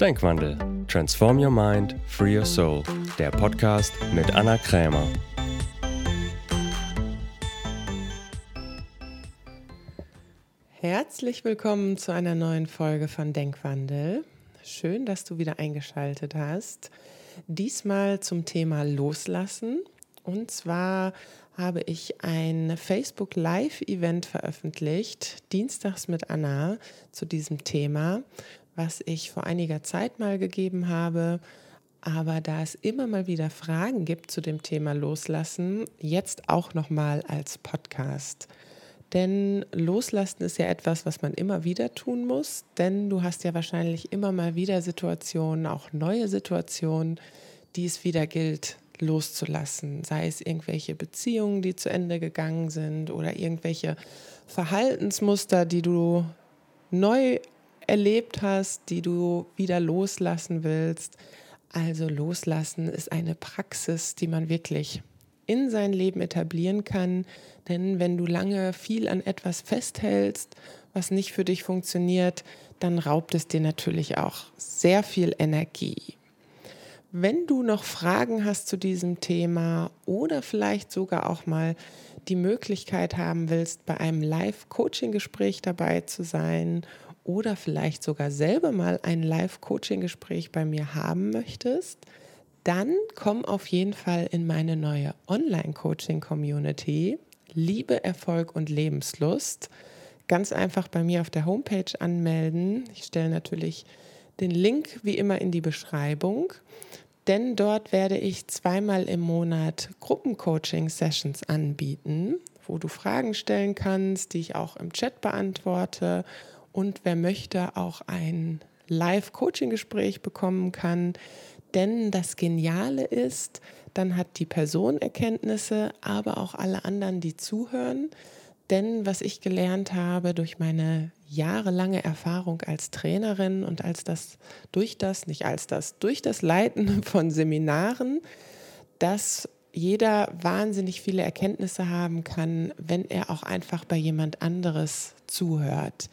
Denkwandel. Transform Your Mind, Free Your Soul. Der Podcast mit Anna Krämer. Herzlich willkommen zu einer neuen Folge von Denkwandel. Schön, dass du wieder eingeschaltet hast. Diesmal zum Thema Loslassen. Und zwar habe ich ein Facebook Live-Event veröffentlicht, Dienstags mit Anna, zu diesem Thema was ich vor einiger Zeit mal gegeben habe. Aber da es immer mal wieder Fragen gibt zu dem Thema Loslassen, jetzt auch noch mal als Podcast. Denn Loslassen ist ja etwas, was man immer wieder tun muss, denn du hast ja wahrscheinlich immer mal wieder Situationen, auch neue Situationen, die es wieder gilt loszulassen. Sei es irgendwelche Beziehungen, die zu Ende gegangen sind oder irgendwelche Verhaltensmuster, die du neu erlebt hast, die du wieder loslassen willst. Also loslassen ist eine Praxis, die man wirklich in sein Leben etablieren kann. Denn wenn du lange viel an etwas festhältst, was nicht für dich funktioniert, dann raubt es dir natürlich auch sehr viel Energie. Wenn du noch Fragen hast zu diesem Thema oder vielleicht sogar auch mal die Möglichkeit haben willst, bei einem Live-Coaching-Gespräch dabei zu sein oder vielleicht sogar selber mal ein Live-Coaching-Gespräch bei mir haben möchtest, dann komm auf jeden Fall in meine neue Online-Coaching-Community Liebe, Erfolg und Lebenslust. Ganz einfach bei mir auf der Homepage anmelden. Ich stelle natürlich den Link wie immer in die Beschreibung, denn dort werde ich zweimal im Monat Gruppencoaching-Sessions anbieten, wo du Fragen stellen kannst, die ich auch im Chat beantworte und wer möchte auch ein Live-Coaching-Gespräch bekommen kann. Denn das Geniale ist, dann hat die Person Erkenntnisse, aber auch alle anderen, die zuhören. Denn was ich gelernt habe durch meine jahrelange Erfahrung als Trainerin und als das durch das, nicht als das, durch das Leiten von Seminaren, dass jeder wahnsinnig viele Erkenntnisse haben kann, wenn er auch einfach bei jemand anderes zuhört.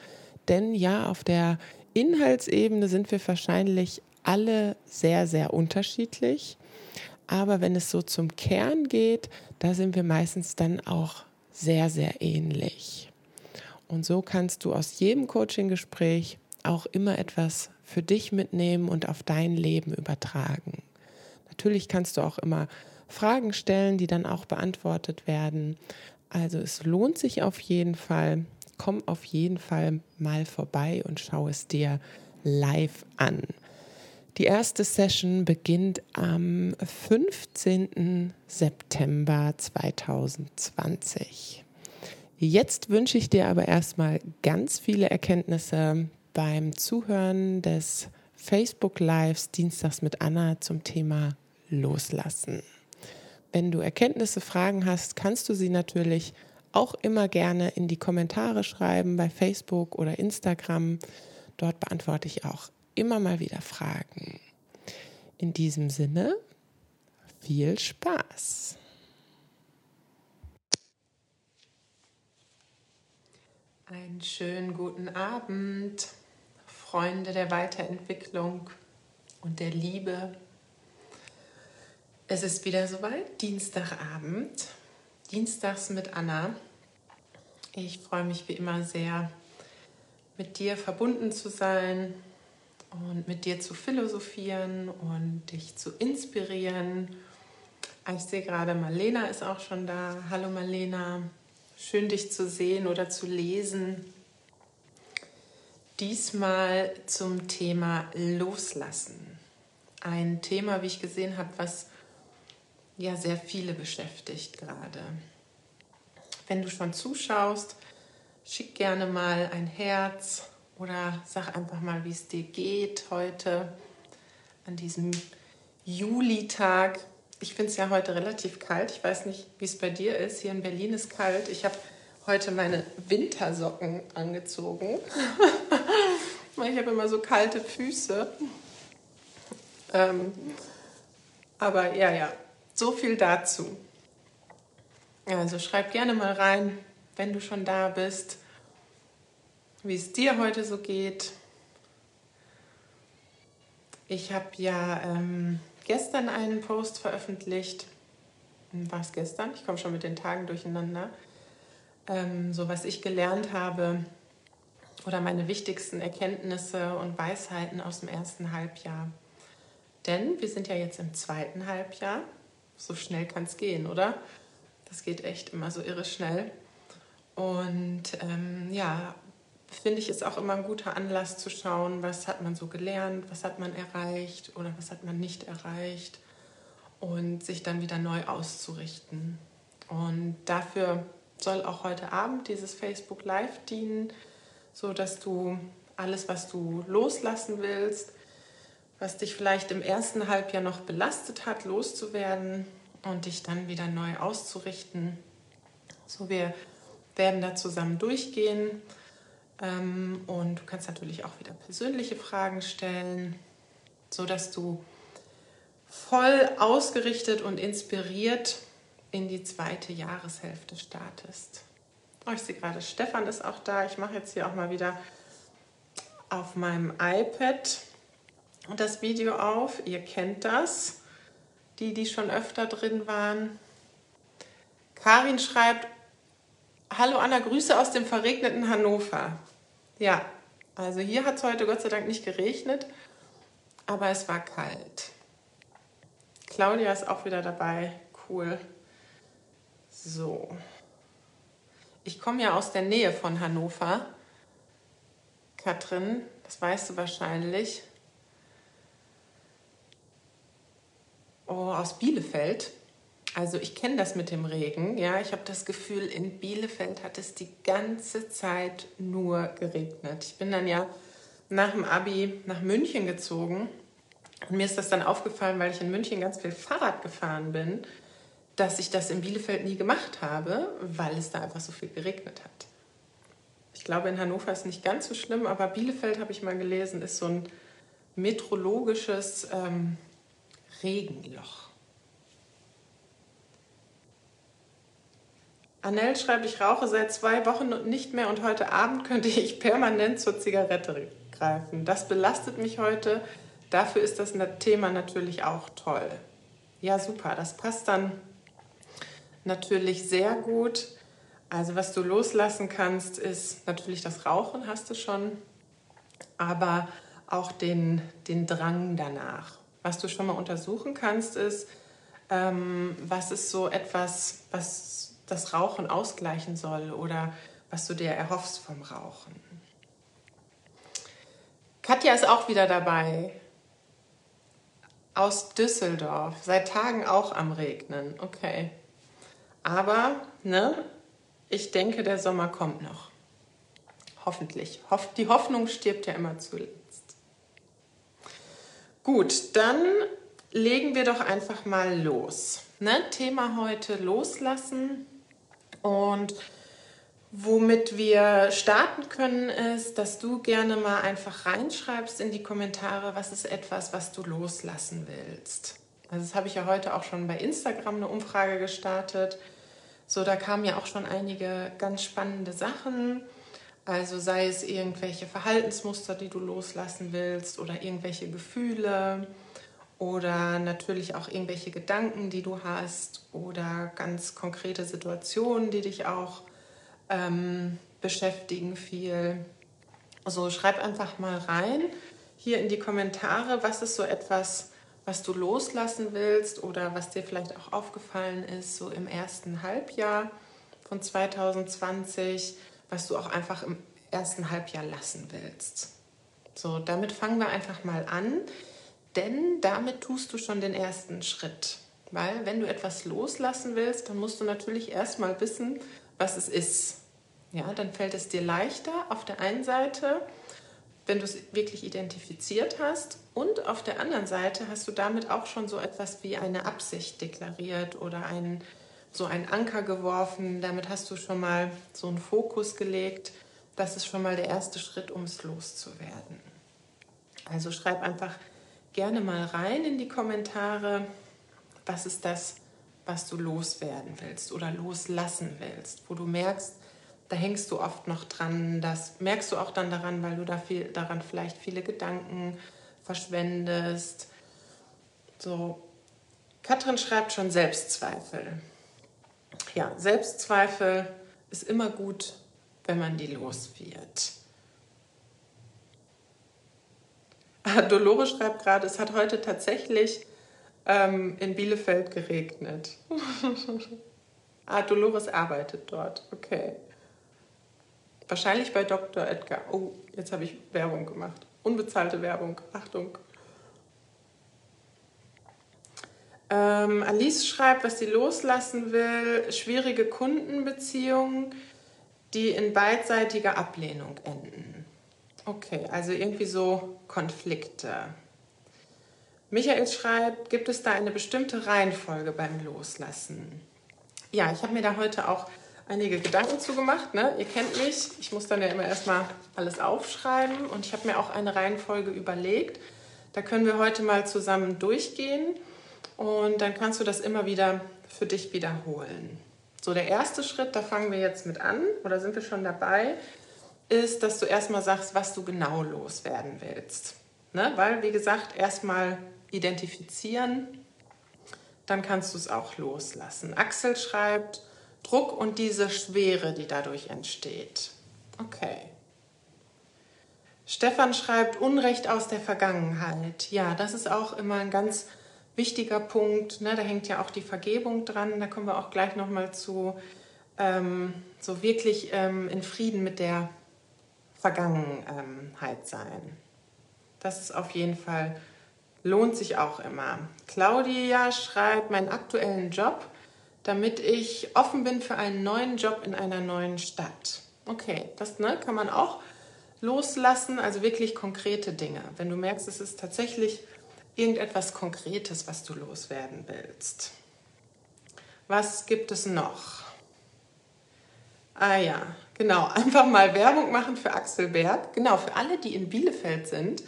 Denn ja, auf der Inhaltsebene sind wir wahrscheinlich alle sehr, sehr unterschiedlich. Aber wenn es so zum Kern geht, da sind wir meistens dann auch sehr, sehr ähnlich. Und so kannst du aus jedem Coaching-Gespräch auch immer etwas für dich mitnehmen und auf dein Leben übertragen. Natürlich kannst du auch immer Fragen stellen, die dann auch beantwortet werden. Also es lohnt sich auf jeden Fall komm auf jeden Fall mal vorbei und schau es dir live an. Die erste Session beginnt am 15. September 2020. Jetzt wünsche ich dir aber erstmal ganz viele Erkenntnisse beim Zuhören des Facebook Lives Dienstags mit Anna zum Thema Loslassen. Wenn du Erkenntnisse, Fragen hast, kannst du sie natürlich auch immer gerne in die Kommentare schreiben bei Facebook oder Instagram. Dort beantworte ich auch immer mal wieder Fragen. In diesem Sinne, viel Spaß! Einen schönen guten Abend, Freunde der Weiterentwicklung und der Liebe. Es ist wieder soweit, Dienstagabend, Dienstags mit Anna. Ich freue mich wie immer sehr, mit dir verbunden zu sein und mit dir zu philosophieren und dich zu inspirieren. Ich sehe gerade, Marlena ist auch schon da. Hallo Marlena, schön dich zu sehen oder zu lesen. Diesmal zum Thema Loslassen. Ein Thema, wie ich gesehen habe, was ja sehr viele beschäftigt gerade. Wenn du schon zuschaust, schick gerne mal ein Herz oder sag einfach mal, wie es dir geht heute an diesem Julitag. Ich finde es ja heute relativ kalt. Ich weiß nicht, wie es bei dir ist. Hier in Berlin ist kalt. Ich habe heute meine Wintersocken angezogen. ich habe immer so kalte Füße. Ähm, aber ja, ja, so viel dazu. Also schreib gerne mal rein, wenn du schon da bist, wie es dir heute so geht. Ich habe ja ähm, gestern einen Post veröffentlicht. War es gestern? Ich komme schon mit den Tagen durcheinander. Ähm, so was ich gelernt habe oder meine wichtigsten Erkenntnisse und Weisheiten aus dem ersten Halbjahr. Denn wir sind ja jetzt im zweiten Halbjahr. So schnell kann es gehen, oder? Das geht echt immer so irre schnell. Und ähm, ja, finde ich, ist auch immer ein guter Anlass zu schauen, was hat man so gelernt, was hat man erreicht oder was hat man nicht erreicht und sich dann wieder neu auszurichten. Und dafür soll auch heute Abend dieses Facebook Live dienen, so dass du alles, was du loslassen willst, was dich vielleicht im ersten Halbjahr noch belastet hat, loszuwerden und dich dann wieder neu auszurichten. So, wir werden da zusammen durchgehen ähm, und du kannst natürlich auch wieder persönliche Fragen stellen, so dass du voll ausgerichtet und inspiriert in die zweite Jahreshälfte startest. Oh, ich sehe gerade, Stefan ist auch da. Ich mache jetzt hier auch mal wieder auf meinem iPad das Video auf. Ihr kennt das, die, die schon öfter drin waren. Karin schreibt, Hallo Anna, Grüße aus dem verregneten Hannover. Ja, also hier hat es heute Gott sei Dank nicht geregnet, aber es war kalt. Claudia ist auch wieder dabei. Cool. So. Ich komme ja aus der Nähe von Hannover. Katrin, das weißt du wahrscheinlich. Oh, aus Bielefeld. Also ich kenne das mit dem Regen. Ja, ich habe das Gefühl, in Bielefeld hat es die ganze Zeit nur geregnet. Ich bin dann ja nach dem Abi nach München gezogen und mir ist das dann aufgefallen, weil ich in München ganz viel Fahrrad gefahren bin dass ich das in Bielefeld nie gemacht habe, weil es da einfach so viel geregnet hat. Ich glaube, in Hannover ist nicht ganz so schlimm, aber Bielefeld, habe ich mal gelesen, ist so ein metrologisches ähm, Regenloch. Annelle schreibt, ich rauche seit zwei Wochen nicht mehr und heute Abend könnte ich permanent zur Zigarette greifen. Das belastet mich heute. Dafür ist das Thema natürlich auch toll. Ja, super. Das passt dann natürlich sehr gut. Also was du loslassen kannst, ist natürlich das Rauchen, hast du schon, aber auch den, den Drang danach. Was du schon mal untersuchen kannst, ist, ähm, was ist so etwas, was das Rauchen ausgleichen soll oder was du dir erhoffst vom Rauchen. Katja ist auch wieder dabei. Aus Düsseldorf. Seit Tagen auch am Regnen. Okay. Aber ne, ich denke, der Sommer kommt noch. Hoffentlich. Die Hoffnung stirbt ja immer zuletzt. Gut, dann legen wir doch einfach mal los. Ne? Thema heute loslassen. Und womit wir starten können, ist, dass du gerne mal einfach reinschreibst in die Kommentare, was ist etwas, was du loslassen willst. Also das habe ich ja heute auch schon bei Instagram eine Umfrage gestartet. So, da kamen ja auch schon einige ganz spannende Sachen. Also sei es irgendwelche Verhaltensmuster, die du loslassen willst oder irgendwelche Gefühle oder natürlich auch irgendwelche Gedanken, die du hast oder ganz konkrete Situationen, die dich auch ähm, beschäftigen viel. So, schreib einfach mal rein hier in die Kommentare, was ist so etwas, was du loslassen willst oder was dir vielleicht auch aufgefallen ist, so im ersten Halbjahr von 2020, was du auch einfach im ersten Halbjahr lassen willst. So, damit fangen wir einfach mal an, denn damit tust du schon den ersten Schritt. Weil wenn du etwas loslassen willst, dann musst du natürlich erstmal wissen, was es ist. Ja, dann fällt es dir leichter auf der einen Seite, wenn du es wirklich identifiziert hast. Und auf der anderen Seite hast du damit auch schon so etwas wie eine Absicht deklariert oder einen, so einen Anker geworfen. Damit hast du schon mal so einen Fokus gelegt. Das ist schon mal der erste Schritt, um es loszuwerden. Also schreib einfach gerne mal rein in die Kommentare, was ist das, was du loswerden willst oder loslassen willst, wo du merkst, da hängst du oft noch dran. Das merkst du auch dann daran, weil du da viel, daran vielleicht viele Gedanken verschwendest. So, Katrin schreibt schon Selbstzweifel. Ja, Selbstzweifel ist immer gut, wenn man die los wird. Dolores schreibt gerade, es hat heute tatsächlich ähm, in Bielefeld geregnet. ah, Dolores arbeitet dort. Okay. Wahrscheinlich bei Dr. Edgar. Oh, jetzt habe ich Werbung gemacht. Unbezahlte Werbung. Achtung. Ähm, Alice schreibt, was sie loslassen will. Schwierige Kundenbeziehungen, die in beidseitiger Ablehnung enden. Okay, also irgendwie so Konflikte. Michael schreibt, gibt es da eine bestimmte Reihenfolge beim Loslassen? Ja, ich habe mir da heute auch einige Gedanken zugemacht. Ne? Ihr kennt mich, ich muss dann ja immer erstmal alles aufschreiben und ich habe mir auch eine Reihenfolge überlegt. Da können wir heute mal zusammen durchgehen und dann kannst du das immer wieder für dich wiederholen. So, der erste Schritt, da fangen wir jetzt mit an oder sind wir schon dabei, ist, dass du erstmal sagst, was du genau loswerden willst. Ne? Weil, wie gesagt, erstmal identifizieren, dann kannst du es auch loslassen. Axel schreibt, Druck und diese Schwere, die dadurch entsteht. Okay. Stefan schreibt Unrecht aus der Vergangenheit. Ja, das ist auch immer ein ganz wichtiger Punkt. Ne? Da hängt ja auch die Vergebung dran. Da kommen wir auch gleich nochmal zu. Ähm, so wirklich ähm, in Frieden mit der Vergangenheit sein. Das ist auf jeden Fall, lohnt sich auch immer. Claudia schreibt, meinen aktuellen Job damit ich offen bin für einen neuen Job in einer neuen Stadt. Okay, das ne, kann man auch loslassen, also wirklich konkrete Dinge. Wenn du merkst, es ist tatsächlich irgendetwas Konkretes, was du loswerden willst. Was gibt es noch? Ah ja, genau, einfach mal Werbung machen für Axel Berg. Genau, für alle, die in Bielefeld sind.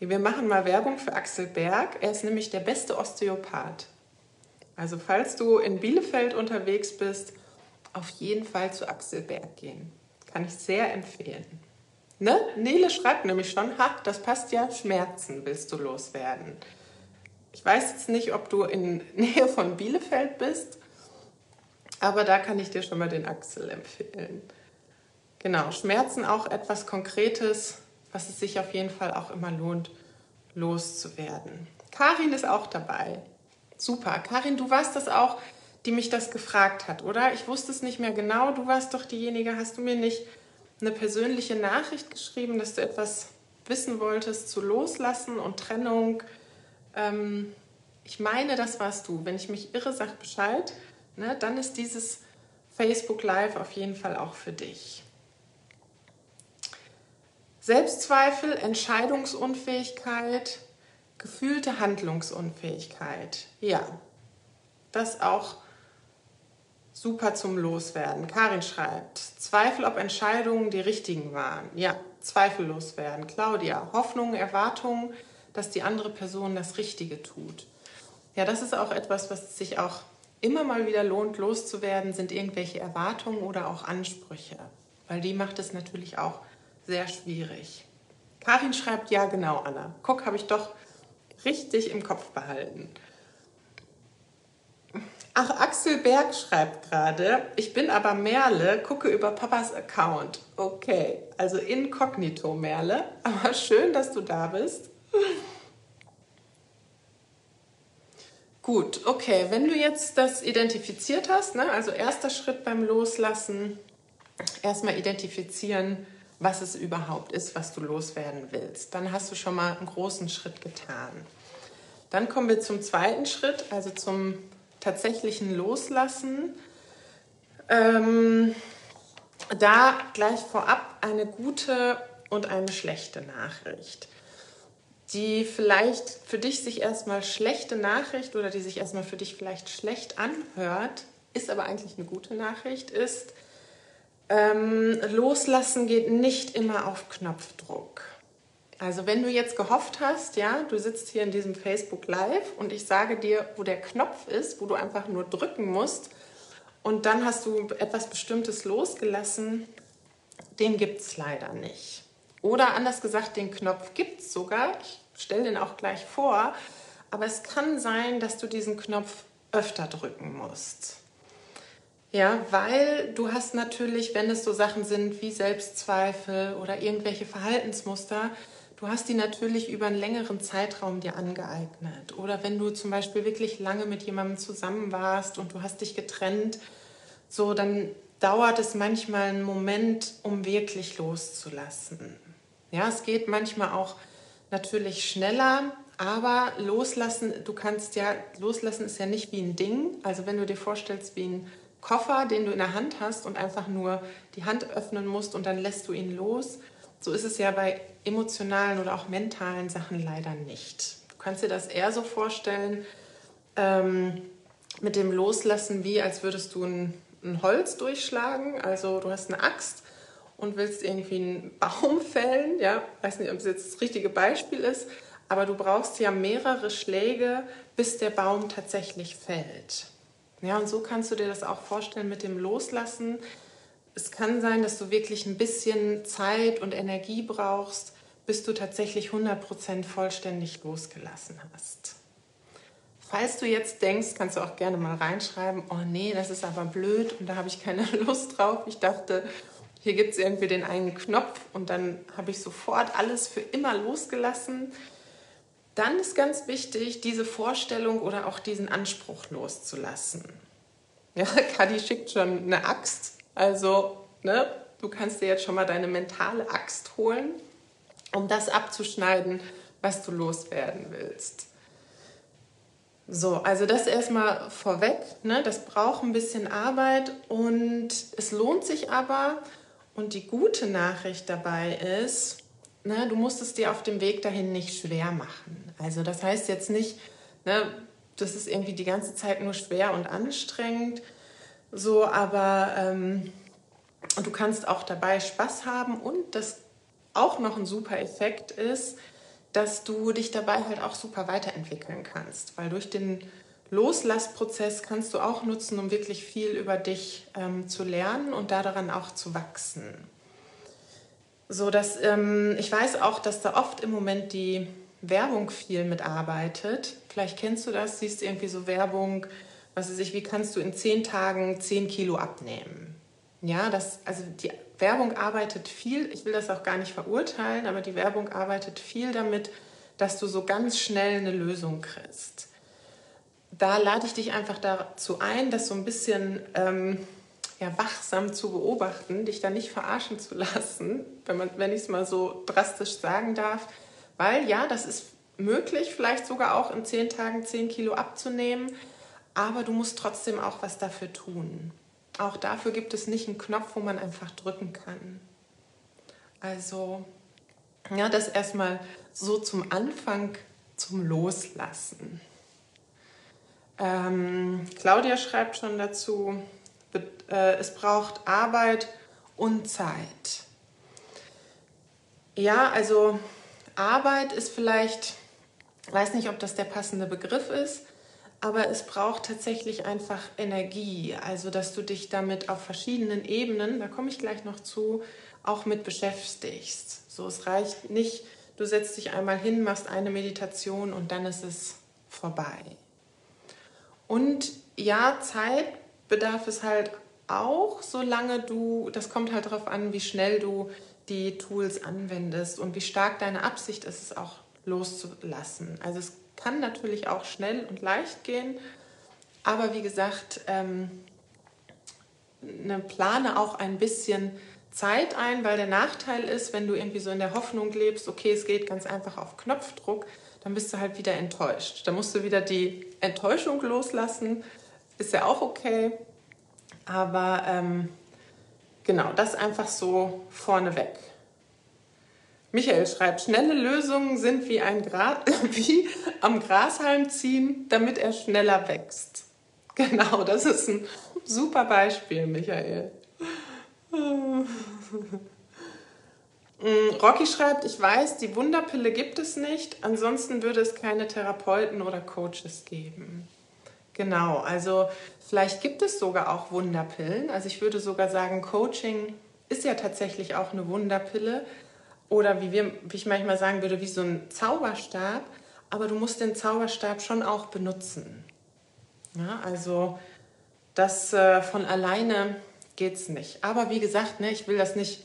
Wir machen mal Werbung für Axel Berg. Er ist nämlich der beste Osteopath. Also falls du in Bielefeld unterwegs bist, auf jeden Fall zu Axel Berg gehen. Kann ich sehr empfehlen. Ne? Nele schreibt nämlich schon, ha, das passt ja, Schmerzen willst du loswerden. Ich weiß jetzt nicht, ob du in Nähe von Bielefeld bist, aber da kann ich dir schon mal den Axel empfehlen. Genau, Schmerzen auch etwas Konkretes, was es sich auf jeden Fall auch immer lohnt, loszuwerden. Karin ist auch dabei. Super. Karin, du warst das auch, die mich das gefragt hat, oder? Ich wusste es nicht mehr genau. Du warst doch diejenige, hast du mir nicht eine persönliche Nachricht geschrieben, dass du etwas wissen wolltest zu Loslassen und Trennung? Ähm, ich meine, das warst du. Wenn ich mich irre, sag Bescheid. Ne? Dann ist dieses Facebook Live auf jeden Fall auch für dich. Selbstzweifel, Entscheidungsunfähigkeit, Gefühlte Handlungsunfähigkeit. Ja, das auch super zum Loswerden. Karin schreibt, Zweifel, ob Entscheidungen die richtigen waren. Ja, zweifellos werden. Claudia, Hoffnungen, Erwartungen, dass die andere Person das Richtige tut. Ja, das ist auch etwas, was sich auch immer mal wieder lohnt, loszuwerden, sind irgendwelche Erwartungen oder auch Ansprüche. Weil die macht es natürlich auch sehr schwierig. Karin schreibt, ja genau, Anna. Guck, habe ich doch richtig im Kopf behalten. Ach, Axel Berg schreibt gerade, ich bin aber Merle, gucke über Papas Account. Okay, also inkognito Merle, aber schön, dass du da bist. Gut, okay, wenn du jetzt das identifiziert hast, ne, also erster Schritt beim Loslassen, erstmal identifizieren, was es überhaupt ist, was du loswerden willst. Dann hast du schon mal einen großen Schritt getan. Dann kommen wir zum zweiten Schritt, also zum tatsächlichen Loslassen. Ähm, da gleich vorab eine gute und eine schlechte Nachricht. Die vielleicht für dich sich erstmal schlechte Nachricht oder die sich erstmal für dich vielleicht schlecht anhört, ist aber eigentlich eine gute Nachricht, ist, ähm, loslassen geht nicht immer auf Knopfdruck. Also wenn du jetzt gehofft hast, ja, du sitzt hier in diesem Facebook Live und ich sage dir, wo der Knopf ist, wo du einfach nur drücken musst und dann hast du etwas Bestimmtes losgelassen, den gibt es leider nicht. Oder anders gesagt, den Knopf gibt es sogar, stelle den auch gleich vor. Aber es kann sein, dass du diesen Knopf öfter drücken musst. Ja, weil du hast natürlich, wenn es so Sachen sind wie Selbstzweifel oder irgendwelche Verhaltensmuster, du hast die natürlich über einen längeren Zeitraum dir angeeignet. Oder wenn du zum Beispiel wirklich lange mit jemandem zusammen warst und du hast dich getrennt, so dann dauert es manchmal einen Moment, um wirklich loszulassen. Ja, es geht manchmal auch natürlich schneller, aber loslassen, du kannst ja, loslassen ist ja nicht wie ein Ding. Also wenn du dir vorstellst, wie ein Koffer, den du in der Hand hast und einfach nur die Hand öffnen musst und dann lässt du ihn los. So ist es ja bei emotionalen oder auch mentalen Sachen leider nicht. Du kannst dir das eher so vorstellen, ähm, mit dem Loslassen, wie als würdest du ein, ein Holz durchschlagen. Also du hast eine Axt und willst irgendwie einen Baum fällen. Ja, weiß nicht, ob es jetzt das richtige Beispiel ist, aber du brauchst ja mehrere Schläge, bis der Baum tatsächlich fällt. Ja, und so kannst du dir das auch vorstellen mit dem Loslassen. Es kann sein, dass du wirklich ein bisschen Zeit und Energie brauchst, bis du tatsächlich 100% vollständig losgelassen hast. Falls du jetzt denkst, kannst du auch gerne mal reinschreiben, oh nee, das ist aber blöd und da habe ich keine Lust drauf. Ich dachte, hier gibt es irgendwie den einen Knopf und dann habe ich sofort alles für immer losgelassen. Dann ist ganz wichtig, diese Vorstellung oder auch diesen Anspruch loszulassen. Ja, Kadi schickt schon eine Axt. Also, ne, du kannst dir jetzt schon mal deine mentale Axt holen, um das abzuschneiden, was du loswerden willst. So, also das erstmal vorweg. Ne, das braucht ein bisschen Arbeit und es lohnt sich aber. Und die gute Nachricht dabei ist, ne, du musst es dir auf dem Weg dahin nicht schwer machen. Also das heißt jetzt nicht, ne, das ist irgendwie die ganze Zeit nur schwer und anstrengend, so, aber ähm, du kannst auch dabei Spaß haben und das auch noch ein super Effekt ist, dass du dich dabei halt auch super weiterentwickeln kannst, weil durch den Loslassprozess kannst du auch nutzen, um wirklich viel über dich ähm, zu lernen und daran auch zu wachsen. So dass ähm, ich weiß auch, dass da oft im Moment die Werbung viel mitarbeitet. Vielleicht kennst du das, siehst irgendwie so Werbung, was weiß ich, wie kannst du in zehn Tagen zehn Kilo abnehmen? Ja, das, also die Werbung arbeitet viel, ich will das auch gar nicht verurteilen, aber die Werbung arbeitet viel damit, dass du so ganz schnell eine Lösung kriegst. Da lade ich dich einfach dazu ein, das so ein bisschen ähm, ja, wachsam zu beobachten, dich da nicht verarschen zu lassen, wenn, wenn ich es mal so drastisch sagen darf. Weil ja, das ist möglich, vielleicht sogar auch in zehn Tagen zehn Kilo abzunehmen, aber du musst trotzdem auch was dafür tun. Auch dafür gibt es nicht einen Knopf, wo man einfach drücken kann. Also, ja, das erstmal so zum Anfang, zum Loslassen. Ähm, Claudia schreibt schon dazu, äh, es braucht Arbeit und Zeit. Ja, also Arbeit ist vielleicht, weiß nicht, ob das der passende Begriff ist, aber es braucht tatsächlich einfach Energie. Also, dass du dich damit auf verschiedenen Ebenen, da komme ich gleich noch zu, auch mit beschäftigst. So, es reicht nicht, du setzt dich einmal hin, machst eine Meditation und dann ist es vorbei. Und ja, Zeit bedarf es halt auch, solange du, das kommt halt darauf an, wie schnell du die Tools anwendest und wie stark deine Absicht ist, es auch loszulassen. Also es kann natürlich auch schnell und leicht gehen, aber wie gesagt, ähm, ne, plane auch ein bisschen Zeit ein, weil der Nachteil ist, wenn du irgendwie so in der Hoffnung lebst, okay, es geht ganz einfach auf Knopfdruck, dann bist du halt wieder enttäuscht. Da musst du wieder die Enttäuschung loslassen, ist ja auch okay, aber ähm, Genau, das einfach so vorneweg. Michael schreibt, schnelle Lösungen sind wie, ein Gra wie am Grashalm ziehen, damit er schneller wächst. Genau, das ist ein super Beispiel, Michael. Rocky schreibt, ich weiß, die Wunderpille gibt es nicht, ansonsten würde es keine Therapeuten oder Coaches geben. Genau, also vielleicht gibt es sogar auch Wunderpillen. Also ich würde sogar sagen, Coaching ist ja tatsächlich auch eine Wunderpille. Oder wie, wir, wie ich manchmal sagen würde, wie so ein Zauberstab, aber du musst den Zauberstab schon auch benutzen. Ja, also das äh, von alleine geht es nicht. Aber wie gesagt, ne, ich will das nicht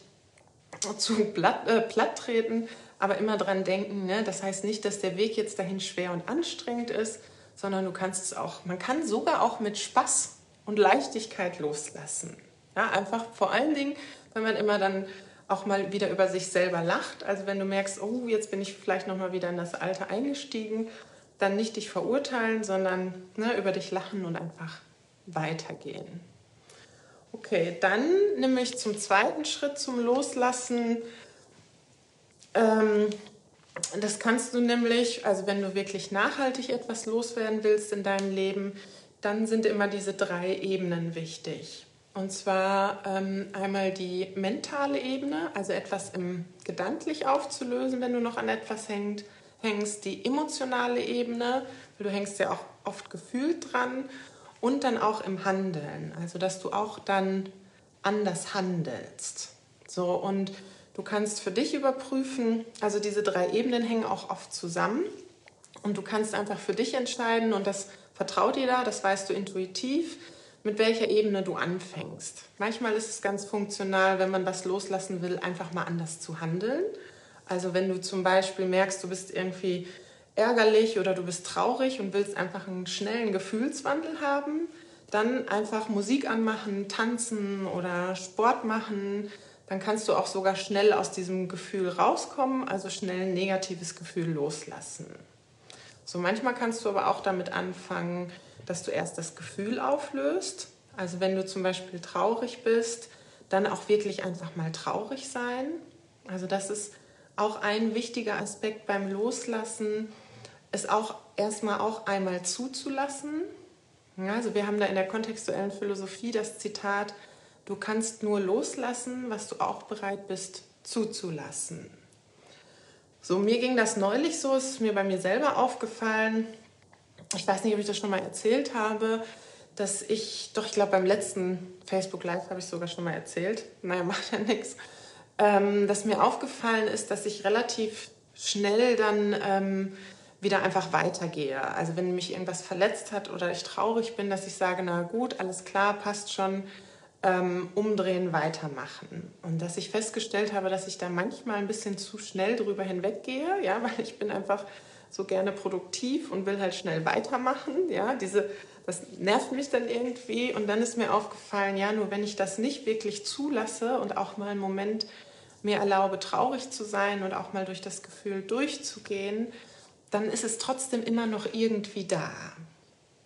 zu platt, äh, platt treten, aber immer dran denken, ne, das heißt nicht, dass der Weg jetzt dahin schwer und anstrengend ist, sondern du kannst es auch, man kann sogar auch mit Spaß und Leichtigkeit loslassen. Ja, einfach vor allen Dingen, wenn man immer dann auch mal wieder über sich selber lacht. Also wenn du merkst, oh, jetzt bin ich vielleicht noch mal wieder in das Alte eingestiegen, dann nicht dich verurteilen, sondern ne, über dich lachen und einfach weitergehen. Okay, dann nehme ich zum zweiten Schritt zum Loslassen. Ähm, das kannst du nämlich, also wenn du wirklich nachhaltig etwas loswerden willst in deinem Leben, dann sind immer diese drei Ebenen wichtig. Und zwar ähm, einmal die mentale Ebene, also etwas im gedanklich aufzulösen, wenn du noch an etwas hängt, hängst, die emotionale Ebene, weil du hängst ja auch oft gefühlt dran. Und dann auch im Handeln, also dass du auch dann anders handelst. So und du kannst für dich überprüfen, also diese drei Ebenen hängen auch oft zusammen. Und du kannst einfach für dich entscheiden und das vertraut dir da, das weißt du intuitiv mit welcher Ebene du anfängst. Manchmal ist es ganz funktional, wenn man was loslassen will, einfach mal anders zu handeln. Also wenn du zum Beispiel merkst, du bist irgendwie ärgerlich oder du bist traurig und willst einfach einen schnellen Gefühlswandel haben, dann einfach Musik anmachen, tanzen oder Sport machen. Dann kannst du auch sogar schnell aus diesem Gefühl rauskommen, also schnell ein negatives Gefühl loslassen. So manchmal kannst du aber auch damit anfangen, dass du erst das Gefühl auflöst. Also wenn du zum Beispiel traurig bist, dann auch wirklich einfach mal traurig sein. Also das ist auch ein wichtiger Aspekt beim Loslassen, es auch erstmal auch einmal zuzulassen. Also wir haben da in der kontextuellen Philosophie das Zitat, du kannst nur loslassen, was du auch bereit bist zuzulassen. So, mir ging das neulich so, ist mir bei mir selber aufgefallen ich weiß nicht, ob ich das schon mal erzählt habe, dass ich, doch, ich glaube, beim letzten Facebook Live habe ich sogar schon mal erzählt. Naja, macht ja nichts. Ähm, dass mir aufgefallen ist, dass ich relativ schnell dann ähm, wieder einfach weitergehe. Also wenn mich irgendwas verletzt hat oder ich traurig bin, dass ich sage, na gut, alles klar, passt schon, ähm, umdrehen, weitermachen. Und dass ich festgestellt habe, dass ich da manchmal ein bisschen zu schnell drüber hinweggehe, ja, weil ich bin einfach so gerne produktiv und will halt schnell weitermachen. Ja, diese, das nervt mich dann irgendwie. Und dann ist mir aufgefallen, ja, nur wenn ich das nicht wirklich zulasse und auch mal einen Moment mir erlaube, traurig zu sein und auch mal durch das Gefühl durchzugehen, dann ist es trotzdem immer noch irgendwie da.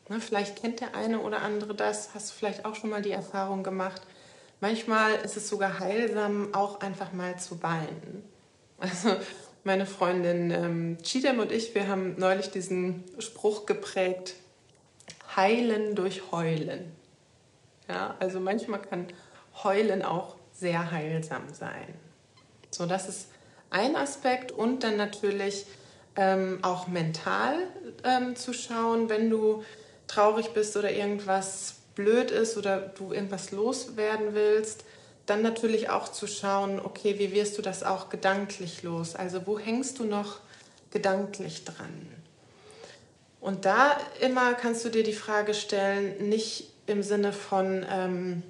Ne, vielleicht kennt der eine oder andere das, hast du vielleicht auch schon mal die Erfahrung gemacht. Manchmal ist es sogar heilsam, auch einfach mal zu weinen. Also meine Freundin ähm, Chidem und ich, wir haben neulich diesen Spruch geprägt, heilen durch Heulen. Ja, also manchmal kann Heulen auch sehr heilsam sein. So, das ist ein Aspekt und dann natürlich ähm, auch mental ähm, zu schauen, wenn du traurig bist oder irgendwas blöd ist oder du irgendwas loswerden willst, dann natürlich auch zu schauen, okay, wie wirst du das auch gedanklich los? Also wo hängst du noch gedanklich dran? Und da immer kannst du dir die Frage stellen, nicht im Sinne von, ähm,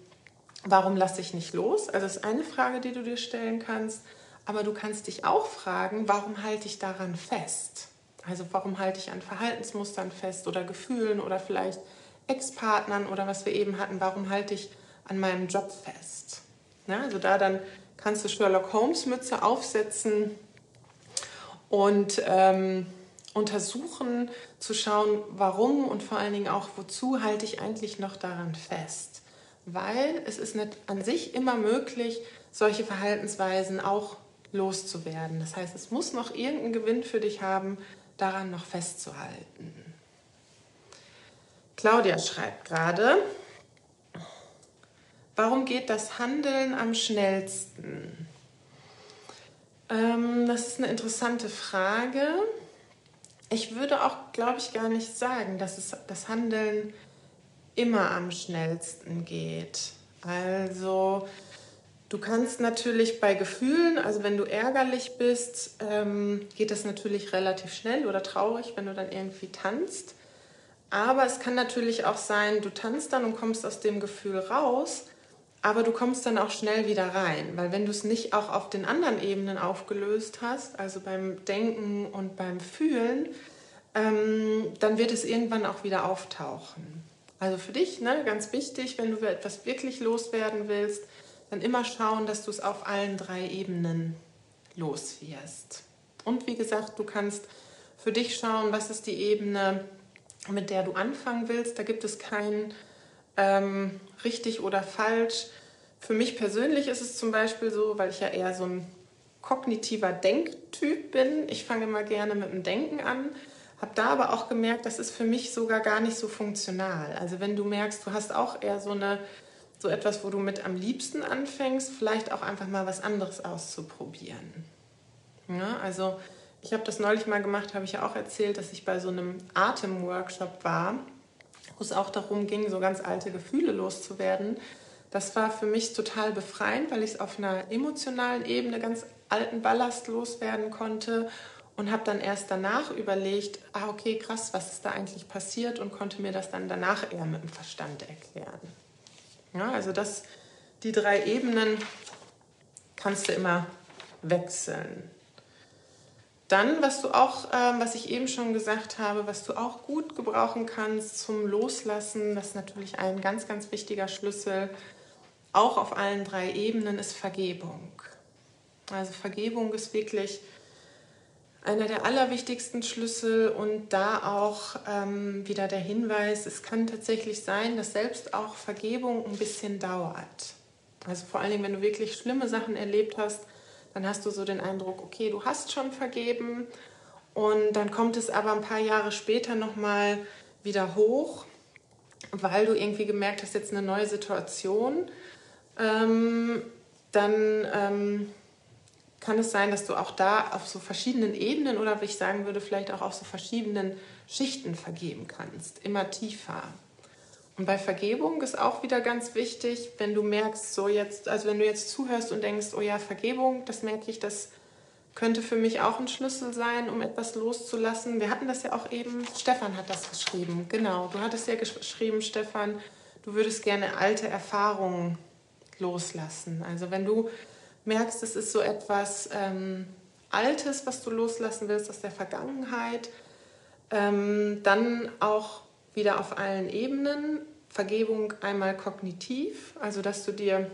warum lasse ich nicht los? Also das ist eine Frage, die du dir stellen kannst. Aber du kannst dich auch fragen, warum halte ich daran fest? Also warum halte ich an Verhaltensmustern fest oder Gefühlen oder vielleicht Ex-Partnern oder was wir eben hatten, warum halte ich an meinem Job fest? Ja, also da dann kannst du Sherlock Holmes Mütze aufsetzen und ähm, untersuchen, zu schauen, warum und vor allen Dingen auch, wozu halte ich eigentlich noch daran fest. Weil es ist nicht an sich immer möglich, solche Verhaltensweisen auch loszuwerden. Das heißt, es muss noch irgendeinen Gewinn für dich haben, daran noch festzuhalten. Claudia schreibt gerade, Warum geht das Handeln am schnellsten? Ähm, das ist eine interessante Frage. Ich würde auch, glaube ich, gar nicht sagen, dass es das Handeln immer am schnellsten geht. Also Du kannst natürlich bei Gefühlen, also wenn du ärgerlich bist, ähm, geht das natürlich relativ schnell oder traurig, wenn du dann irgendwie tanzt. Aber es kann natürlich auch sein, du tanzt dann und kommst aus dem Gefühl raus, aber du kommst dann auch schnell wieder rein, weil wenn du es nicht auch auf den anderen Ebenen aufgelöst hast, also beim Denken und beim Fühlen, ähm, dann wird es irgendwann auch wieder auftauchen. Also für dich, ne, ganz wichtig, wenn du etwas wirklich loswerden willst, dann immer schauen, dass du es auf allen drei Ebenen loswirst. Und wie gesagt, du kannst für dich schauen, was ist die Ebene, mit der du anfangen willst. Da gibt es kein ähm, richtig oder falsch. Für mich persönlich ist es zum Beispiel so, weil ich ja eher so ein kognitiver Denktyp bin. Ich fange immer gerne mit dem Denken an, habe da aber auch gemerkt, das ist für mich sogar gar nicht so funktional. Also wenn du merkst, du hast auch eher so eine so etwas, wo du mit am liebsten anfängst, vielleicht auch einfach mal was anderes auszuprobieren. Ja, also ich habe das neulich mal gemacht, habe ich ja auch erzählt, dass ich bei so einem Atemworkshop war, wo es auch darum ging, so ganz alte Gefühle loszuwerden. Das war für mich total befreiend, weil ich es auf einer emotionalen Ebene ganz alten Ballast loswerden konnte und habe dann erst danach überlegt, ah okay, krass, was ist da eigentlich passiert und konnte mir das dann danach eher mit dem Verstand erklären. Ja, also das, die drei Ebenen kannst du immer wechseln. Dann, was du auch, äh, was ich eben schon gesagt habe, was du auch gut gebrauchen kannst zum Loslassen, das ist natürlich ein ganz, ganz wichtiger Schlüssel, auch auf allen drei Ebenen, ist Vergebung. Also Vergebung ist wirklich einer der allerwichtigsten Schlüssel und da auch ähm, wieder der Hinweis, es kann tatsächlich sein, dass selbst auch Vergebung ein bisschen dauert. Also vor allen Dingen, wenn du wirklich schlimme Sachen erlebt hast, dann hast du so den Eindruck, okay, du hast schon vergeben und dann kommt es aber ein paar Jahre später nochmal wieder hoch, weil du irgendwie gemerkt hast, jetzt eine neue Situation. Ähm, dann ähm, kann es sein, dass du auch da auf so verschiedenen Ebenen oder wie ich sagen würde, vielleicht auch auf so verschiedenen Schichten vergeben kannst, immer tiefer. Und bei Vergebung ist auch wieder ganz wichtig, wenn du merkst, so jetzt, also wenn du jetzt zuhörst und denkst, oh ja, Vergebung, das merke ich, das könnte für mich auch ein Schlüssel sein, um etwas loszulassen. Wir hatten das ja auch eben, Stefan hat das geschrieben, genau. Du hattest ja geschrieben, Stefan, du würdest gerne alte Erfahrungen loslassen. Also wenn du merkst, es ist so etwas ähm, Altes, was du loslassen willst aus der Vergangenheit, ähm, dann auch wieder auf allen Ebenen. Vergebung einmal kognitiv, also dass du dir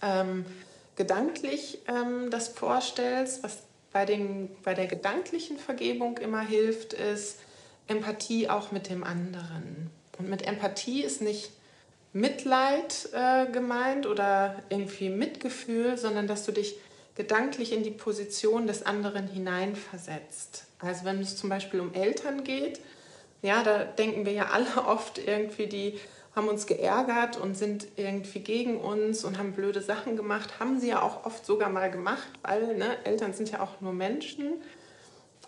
ähm, gedanklich ähm, das vorstellst. Was bei, den, bei der gedanklichen Vergebung immer hilft, ist Empathie auch mit dem anderen. Und mit Empathie ist nicht Mitleid äh, gemeint oder irgendwie Mitgefühl, sondern dass du dich gedanklich in die Position des anderen hineinversetzt. Also wenn es zum Beispiel um Eltern geht, ja, da denken wir ja alle oft irgendwie, die haben uns geärgert und sind irgendwie gegen uns und haben blöde Sachen gemacht. Haben sie ja auch oft sogar mal gemacht, weil ne, Eltern sind ja auch nur Menschen.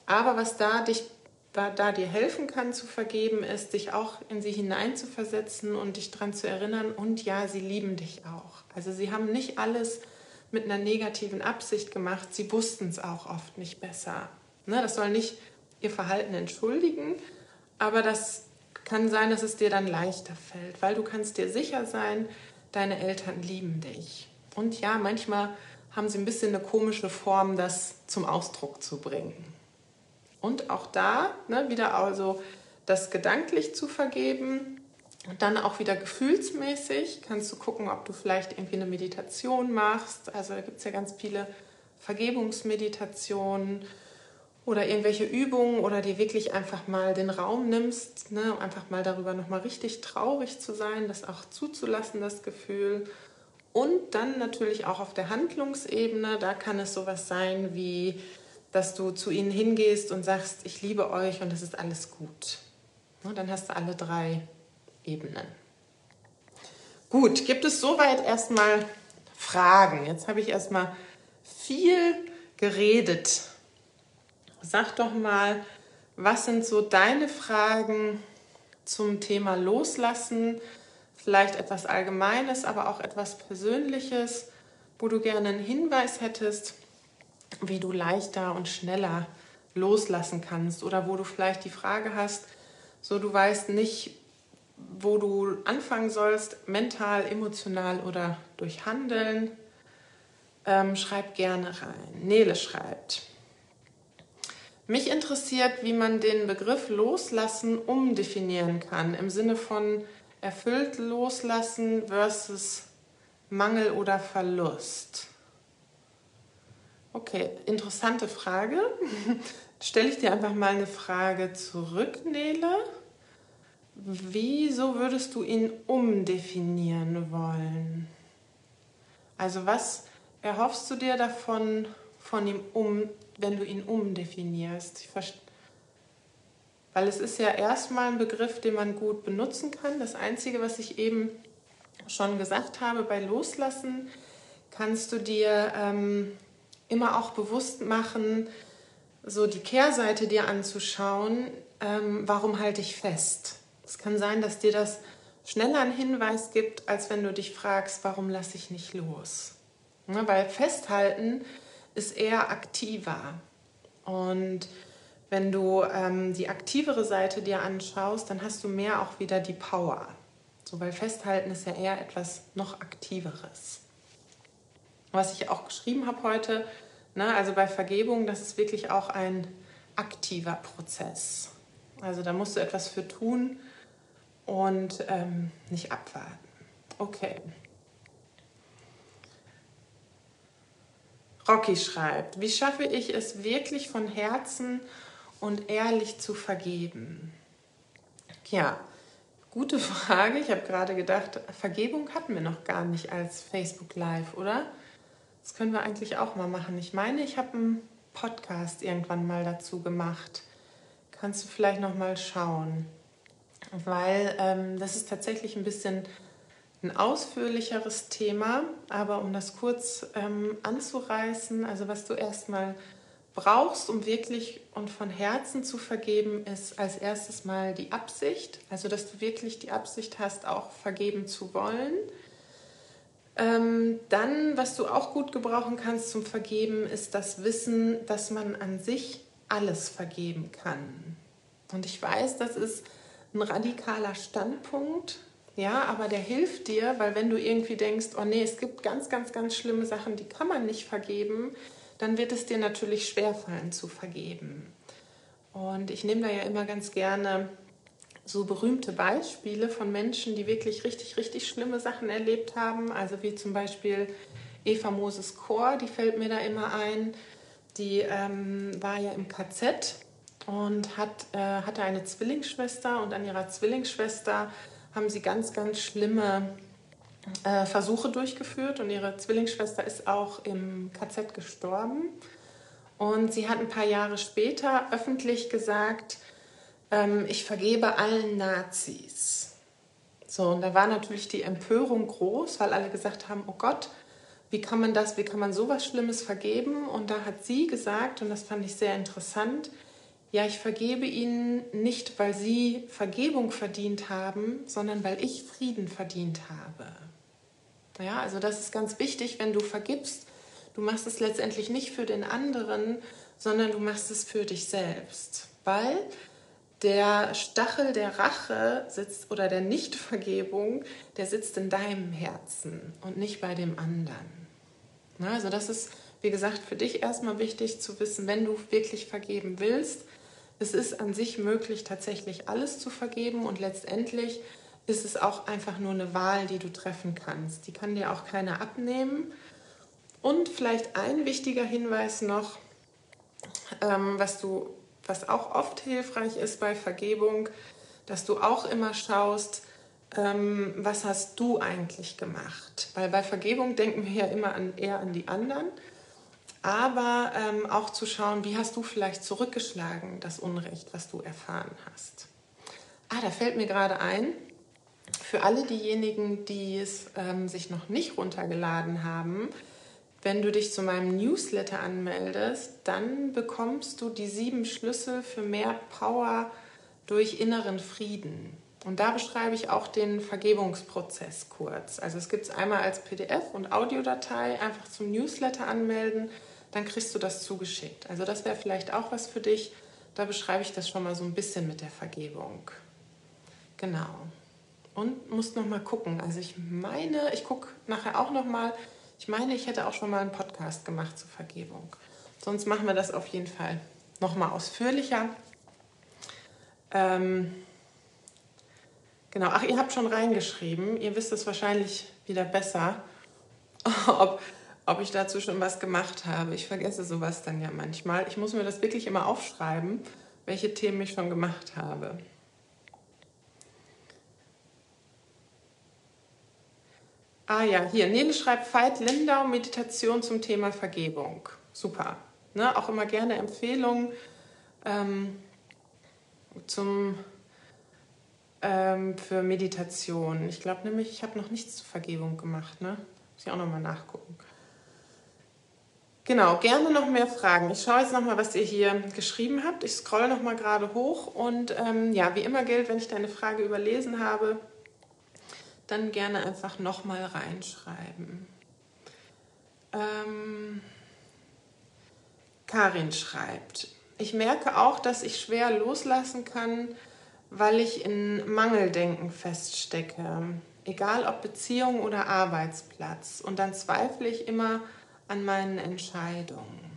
Aber was da dich da, da dir helfen kann zu vergeben, ist, dich auch in sie hineinzuversetzen und dich daran zu erinnern, und ja, sie lieben dich auch. Also sie haben nicht alles mit einer negativen Absicht gemacht, sie wussten es auch oft nicht besser. Ne, das soll nicht ihr Verhalten entschuldigen, aber das kann sein, dass es dir dann leichter fällt, weil du kannst dir sicher sein, deine Eltern lieben dich. Und ja, manchmal haben sie ein bisschen eine komische Form, das zum Ausdruck zu bringen. Und auch da ne, wieder also das gedanklich zu vergeben und dann auch wieder gefühlsmäßig kannst du gucken, ob du vielleicht irgendwie eine Meditation machst. Also da gibt es ja ganz viele Vergebungsmeditationen oder irgendwelche Übungen oder dir wirklich einfach mal den Raum nimmst, ne, einfach mal darüber nochmal richtig traurig zu sein, das auch zuzulassen, das Gefühl. Und dann natürlich auch auf der Handlungsebene, da kann es sowas sein wie dass du zu ihnen hingehst und sagst, ich liebe euch und es ist alles gut. dann hast du alle drei Ebenen. Gut, gibt es soweit erstmal Fragen? Jetzt habe ich erstmal viel geredet. Sag doch mal, was sind so deine Fragen zum Thema Loslassen? Vielleicht etwas Allgemeines, aber auch etwas Persönliches. wo du gerne einen Hinweis hättest, wie du leichter und schneller loslassen kannst oder wo du vielleicht die Frage hast, so du weißt nicht, wo du anfangen sollst, mental, emotional oder durch Handeln, ähm, schreib gerne rein. Nele schreibt. Mich interessiert, wie man den Begriff loslassen umdefinieren kann, im Sinne von erfüllt loslassen versus Mangel oder Verlust. Okay, interessante Frage. Stelle ich dir einfach mal eine Frage zurück, Nele. Wieso würdest du ihn umdefinieren wollen? Also was erhoffst du dir davon, von ihm um, wenn du ihn umdefinierst? Weil es ist ja erstmal ein Begriff, den man gut benutzen kann. Das Einzige, was ich eben schon gesagt habe, bei Loslassen kannst du dir ähm, immer auch bewusst machen, so die Kehrseite dir anzuschauen, ähm, warum halte ich fest? Es kann sein, dass dir das schneller einen Hinweis gibt, als wenn du dich fragst, warum lasse ich nicht los? Ne, weil Festhalten ist eher aktiver. Und wenn du ähm, die aktivere Seite dir anschaust, dann hast du mehr auch wieder die Power. So, weil Festhalten ist ja eher etwas noch Aktiveres. Was ich auch geschrieben habe heute, ne, also bei Vergebung, das ist wirklich auch ein aktiver Prozess. Also da musst du etwas für tun und ähm, nicht abwarten. Okay. Rocky schreibt, wie schaffe ich es wirklich von Herzen und ehrlich zu vergeben? Ja, gute Frage. Ich habe gerade gedacht, Vergebung hatten wir noch gar nicht als Facebook Live, oder? Das können wir eigentlich auch mal machen. Ich meine, ich habe einen Podcast irgendwann mal dazu gemacht. Kannst du vielleicht noch mal schauen weil ähm, das ist tatsächlich ein bisschen ein ausführlicheres Thema, aber um das kurz ähm, anzureißen, also was du erstmal brauchst, um wirklich und von Herzen zu vergeben, ist als erstes mal die Absicht, also dass du wirklich die Absicht hast, auch vergeben zu wollen. Ähm, dann, was du auch gut gebrauchen kannst zum Vergeben, ist das Wissen, dass man an sich alles vergeben kann. Und ich weiß, das ist ein radikaler Standpunkt, ja, aber der hilft dir, weil wenn du irgendwie denkst, oh nee, es gibt ganz, ganz, ganz schlimme Sachen, die kann man nicht vergeben, dann wird es dir natürlich schwerfallen zu vergeben. Und ich nehme da ja immer ganz gerne so berühmte Beispiele von Menschen, die wirklich richtig, richtig schlimme Sachen erlebt haben. Also wie zum Beispiel Eva Moses Chor, die fällt mir da immer ein. Die ähm, war ja im KZ und hat, äh, hatte eine Zwillingsschwester und an ihrer Zwillingsschwester haben sie ganz, ganz schlimme äh, Versuche durchgeführt und ihre Zwillingsschwester ist auch im KZ gestorben. Und sie hat ein paar Jahre später öffentlich gesagt, ähm, ich vergebe allen Nazis. So, und da war natürlich die Empörung groß, weil alle gesagt haben, oh Gott, wie kann man das, wie kann man sowas Schlimmes vergeben? Und da hat sie gesagt, und das fand ich sehr interessant, ja, ich vergebe ihnen nicht, weil sie Vergebung verdient haben, sondern weil ich Frieden verdient habe. Ja, also das ist ganz wichtig, wenn du vergibst, du machst es letztendlich nicht für den anderen, sondern du machst es für dich selbst, weil der Stachel der Rache sitzt oder der Nichtvergebung, der sitzt in deinem Herzen und nicht bei dem anderen. Also das ist, wie gesagt, für dich erstmal wichtig zu wissen, wenn du wirklich vergeben willst, es ist an sich möglich, tatsächlich alles zu vergeben und letztendlich ist es auch einfach nur eine Wahl, die du treffen kannst. Die kann dir auch keiner abnehmen. Und vielleicht ein wichtiger Hinweis noch, ähm, was, du, was auch oft hilfreich ist bei Vergebung, dass du auch immer schaust, ähm, was hast du eigentlich gemacht? Weil bei Vergebung denken wir ja immer an, eher an die anderen aber ähm, auch zu schauen, wie hast du vielleicht zurückgeschlagen, das Unrecht, was du erfahren hast. Ah, da fällt mir gerade ein, für alle diejenigen, die es ähm, sich noch nicht runtergeladen haben, wenn du dich zu meinem Newsletter anmeldest, dann bekommst du die sieben Schlüssel für mehr Power durch inneren Frieden. Und da beschreibe ich auch den Vergebungsprozess kurz. Also es gibt es einmal als PDF und Audiodatei, einfach zum Newsletter anmelden, dann kriegst du das zugeschickt. Also das wäre vielleicht auch was für dich. Da beschreibe ich das schon mal so ein bisschen mit der Vergebung. Genau. Und musst noch mal gucken. Also ich meine, ich gucke nachher auch noch mal. Ich meine, ich hätte auch schon mal einen Podcast gemacht zur Vergebung. Sonst machen wir das auf jeden Fall noch mal ausführlicher. Ähm, Genau, ach, ihr habt schon reingeschrieben. Ihr wisst es wahrscheinlich wieder besser, ob, ob ich dazu schon was gemacht habe. Ich vergesse sowas dann ja manchmal. Ich muss mir das wirklich immer aufschreiben, welche Themen ich schon gemacht habe. Ah ja, hier, Nele schreibt Veit Lindau, Meditation zum Thema Vergebung. Super. Ne, auch immer gerne Empfehlungen ähm, zum ähm, für Meditation. Ich glaube nämlich, ich habe noch nichts zur Vergebung gemacht. Ne? Muss ich auch nochmal nachgucken. Genau, gerne noch mehr Fragen. Ich schaue jetzt nochmal, was ihr hier geschrieben habt. Ich scrolle nochmal gerade hoch und ähm, ja, wie immer gilt, wenn ich deine Frage überlesen habe, dann gerne einfach nochmal reinschreiben. Ähm, Karin schreibt, ich merke auch, dass ich schwer loslassen kann, weil ich in Mangeldenken feststecke, egal ob Beziehung oder Arbeitsplatz. Und dann zweifle ich immer an meinen Entscheidungen.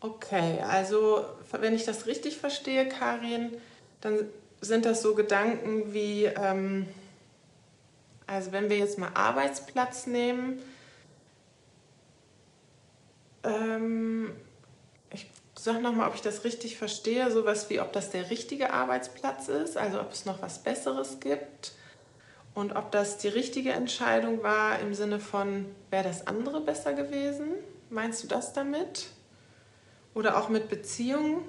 Okay, also wenn ich das richtig verstehe, Karin, dann sind das so Gedanken wie, ähm, also wenn wir jetzt mal Arbeitsplatz nehmen, ähm, sag nochmal, ob ich das richtig verstehe, sowas wie, ob das der richtige Arbeitsplatz ist, also ob es noch was Besseres gibt und ob das die richtige Entscheidung war im Sinne von, wäre das andere besser gewesen? Meinst du das damit? Oder auch mit Beziehungen?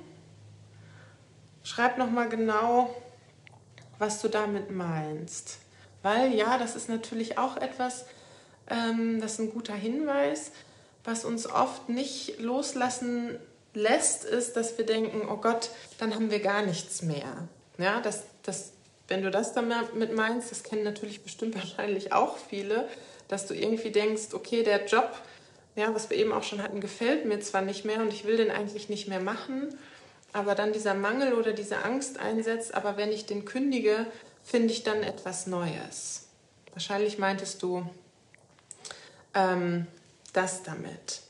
Schreib nochmal genau, was du damit meinst. Weil ja, das ist natürlich auch etwas, ähm, das ist ein guter Hinweis, was uns oft nicht loslassen lässt, ist, dass wir denken, oh Gott, dann haben wir gar nichts mehr. Ja, das, das, wenn du das damit meinst, das kennen natürlich bestimmt wahrscheinlich auch viele, dass du irgendwie denkst, okay, der Job, ja, was wir eben auch schon hatten, gefällt mir zwar nicht mehr und ich will den eigentlich nicht mehr machen, aber dann dieser Mangel oder diese Angst einsetzt, aber wenn ich den kündige, finde ich dann etwas Neues. Wahrscheinlich meintest du ähm, das damit.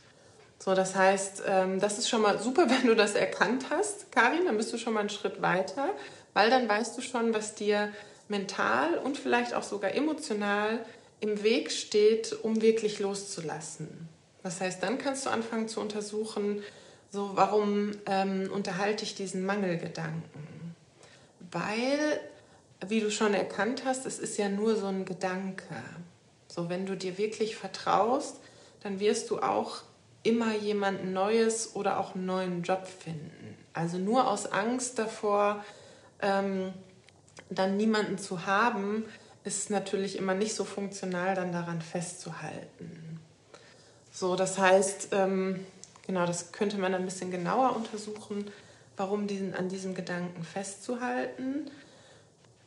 So, das heißt, ähm, das ist schon mal super, wenn du das erkannt hast, Karin, dann bist du schon mal einen Schritt weiter, weil dann weißt du schon, was dir mental und vielleicht auch sogar emotional im Weg steht, um wirklich loszulassen. Das heißt, dann kannst du anfangen zu untersuchen, so warum ähm, unterhalte ich diesen Mangelgedanken? Weil, wie du schon erkannt hast, es ist ja nur so ein Gedanke. So, wenn du dir wirklich vertraust, dann wirst du auch immer jemand Neues oder auch einen neuen Job finden. Also nur aus Angst davor, ähm, dann niemanden zu haben, ist natürlich immer nicht so funktional, dann daran festzuhalten. So, das heißt, ähm, genau, das könnte man ein bisschen genauer untersuchen, warum diesen, an diesem Gedanken festzuhalten.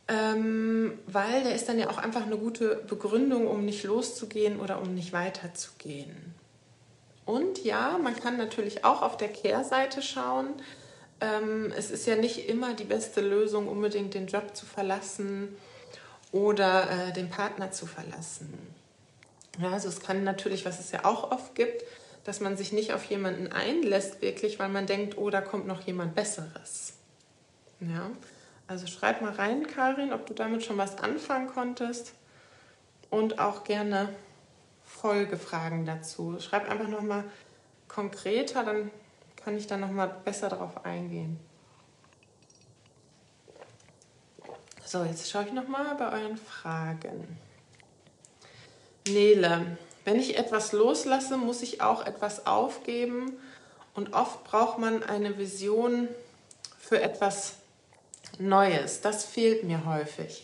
Ähm, weil der ist dann ja auch einfach eine gute Begründung, um nicht loszugehen oder um nicht weiterzugehen. Und ja, man kann natürlich auch auf der Kehrseite schauen. Ähm, es ist ja nicht immer die beste Lösung, unbedingt den Job zu verlassen oder äh, den Partner zu verlassen. Ja, also es kann natürlich, was es ja auch oft gibt, dass man sich nicht auf jemanden einlässt, wirklich, weil man denkt, oh, da kommt noch jemand Besseres. Ja, also schreib mal rein, Karin, ob du damit schon was anfangen konntest und auch gerne Folgefragen dazu. Schreib einfach nochmal konkreter, dann kann ich da nochmal besser darauf eingehen. So, jetzt schaue ich nochmal bei euren Fragen. Nele, wenn ich etwas loslasse, muss ich auch etwas aufgeben und oft braucht man eine Vision für etwas Neues. Das fehlt mir häufig.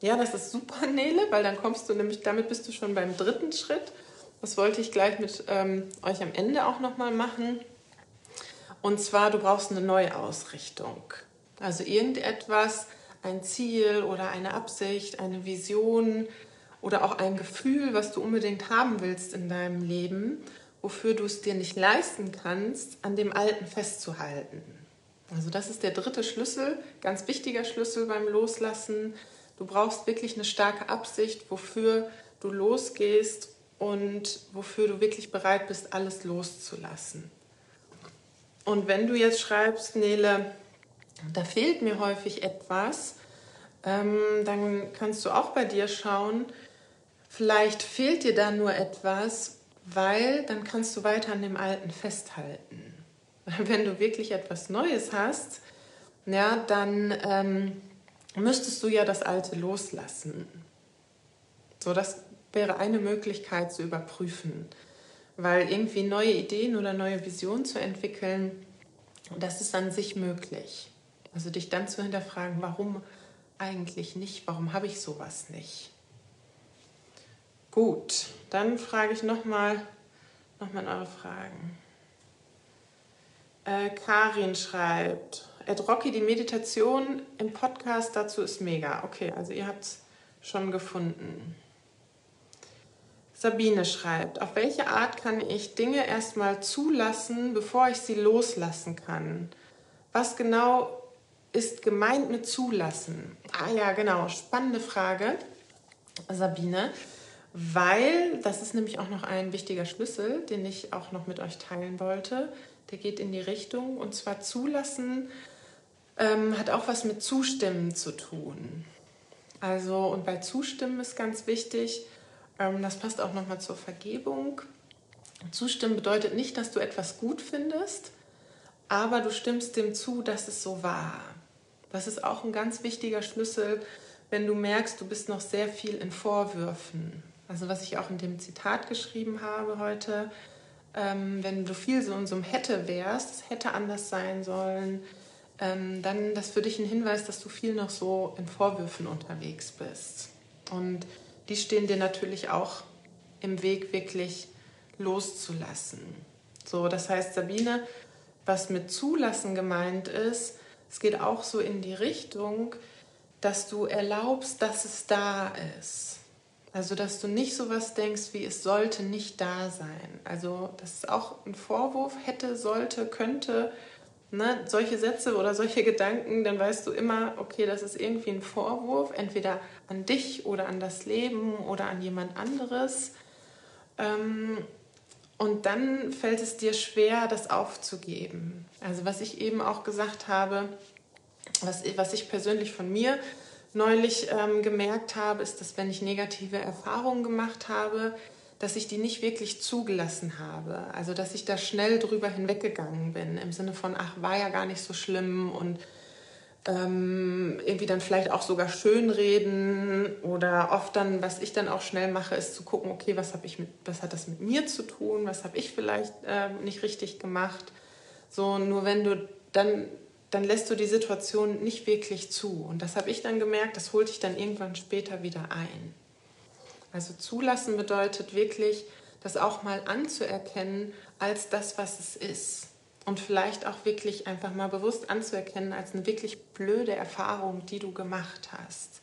Ja, das ist super, Nele, weil dann kommst du nämlich, damit bist du schon beim dritten Schritt. Das wollte ich gleich mit ähm, euch am Ende auch nochmal machen. Und zwar, du brauchst eine Neuausrichtung. Also irgendetwas, ein Ziel oder eine Absicht, eine Vision oder auch ein Gefühl, was du unbedingt haben willst in deinem Leben, wofür du es dir nicht leisten kannst, an dem Alten festzuhalten. Also das ist der dritte Schlüssel, ganz wichtiger Schlüssel beim Loslassen. Du brauchst wirklich eine starke Absicht, wofür du losgehst und wofür du wirklich bereit bist, alles loszulassen. Und wenn du jetzt schreibst, Nele, da fehlt mir häufig etwas, ähm, dann kannst du auch bei dir schauen, vielleicht fehlt dir da nur etwas, weil dann kannst du weiter an dem Alten festhalten. Wenn du wirklich etwas Neues hast, ja, dann ähm, müsstest du ja das Alte loslassen. So, das wäre eine Möglichkeit zu überprüfen. Weil irgendwie neue Ideen oder neue Visionen zu entwickeln, das ist an sich möglich. Also dich dann zu hinterfragen, warum eigentlich nicht, warum habe ich sowas nicht? Gut, dann frage ich nochmal noch mal eure Fragen. Äh, Karin schreibt, Ed Rocky, die Meditation im Podcast dazu ist mega. Okay, also ihr habt es schon gefunden. Sabine schreibt, auf welche Art kann ich Dinge erstmal zulassen, bevor ich sie loslassen kann? Was genau ist gemeint mit zulassen? Ah ja, genau, spannende Frage, Sabine, weil das ist nämlich auch noch ein wichtiger Schlüssel, den ich auch noch mit euch teilen wollte. Der geht in die Richtung und zwar zulassen ähm, hat auch was mit Zustimmen zu tun. Also und bei Zustimmen ist ganz wichtig, das passt auch nochmal zur Vergebung. Zustimmen bedeutet nicht, dass du etwas gut findest, aber du stimmst dem zu, dass es so war. Das ist auch ein ganz wichtiger Schlüssel, wenn du merkst, du bist noch sehr viel in Vorwürfen. Also was ich auch in dem Zitat geschrieben habe heute, ähm, wenn du viel so in so einem hätte wärst, es hätte anders sein sollen, ähm, dann das für dich ein Hinweis, dass du viel noch so in Vorwürfen unterwegs bist. Und die stehen dir natürlich auch im Weg, wirklich loszulassen. So, das heißt, Sabine, was mit zulassen gemeint ist, es geht auch so in die Richtung, dass du erlaubst, dass es da ist. Also, dass du nicht so was denkst, wie es sollte nicht da sein. Also, das ist auch ein Vorwurf, hätte, sollte, könnte ne, solche Sätze oder solche Gedanken, dann weißt du immer, okay, das ist irgendwie ein Vorwurf, entweder an dich oder an das Leben oder an jemand anderes. Ähm, und dann fällt es dir schwer, das aufzugeben. Also was ich eben auch gesagt habe, was, was ich persönlich von mir neulich ähm, gemerkt habe, ist, dass wenn ich negative Erfahrungen gemacht habe, dass ich die nicht wirklich zugelassen habe. Also dass ich da schnell drüber hinweggegangen bin, im Sinne von, ach, war ja gar nicht so schlimm und ähm, irgendwie dann vielleicht auch sogar schönreden oder oft dann, was ich dann auch schnell mache, ist zu gucken, okay, was, ich mit, was hat das mit mir zu tun, was habe ich vielleicht äh, nicht richtig gemacht. So, nur wenn du dann, dann lässt du die Situation nicht wirklich zu. Und das habe ich dann gemerkt, das holt dich dann irgendwann später wieder ein. Also zulassen bedeutet wirklich, das auch mal anzuerkennen als das, was es ist. Und vielleicht auch wirklich einfach mal bewusst anzuerkennen als eine wirklich blöde Erfahrung, die du gemacht hast.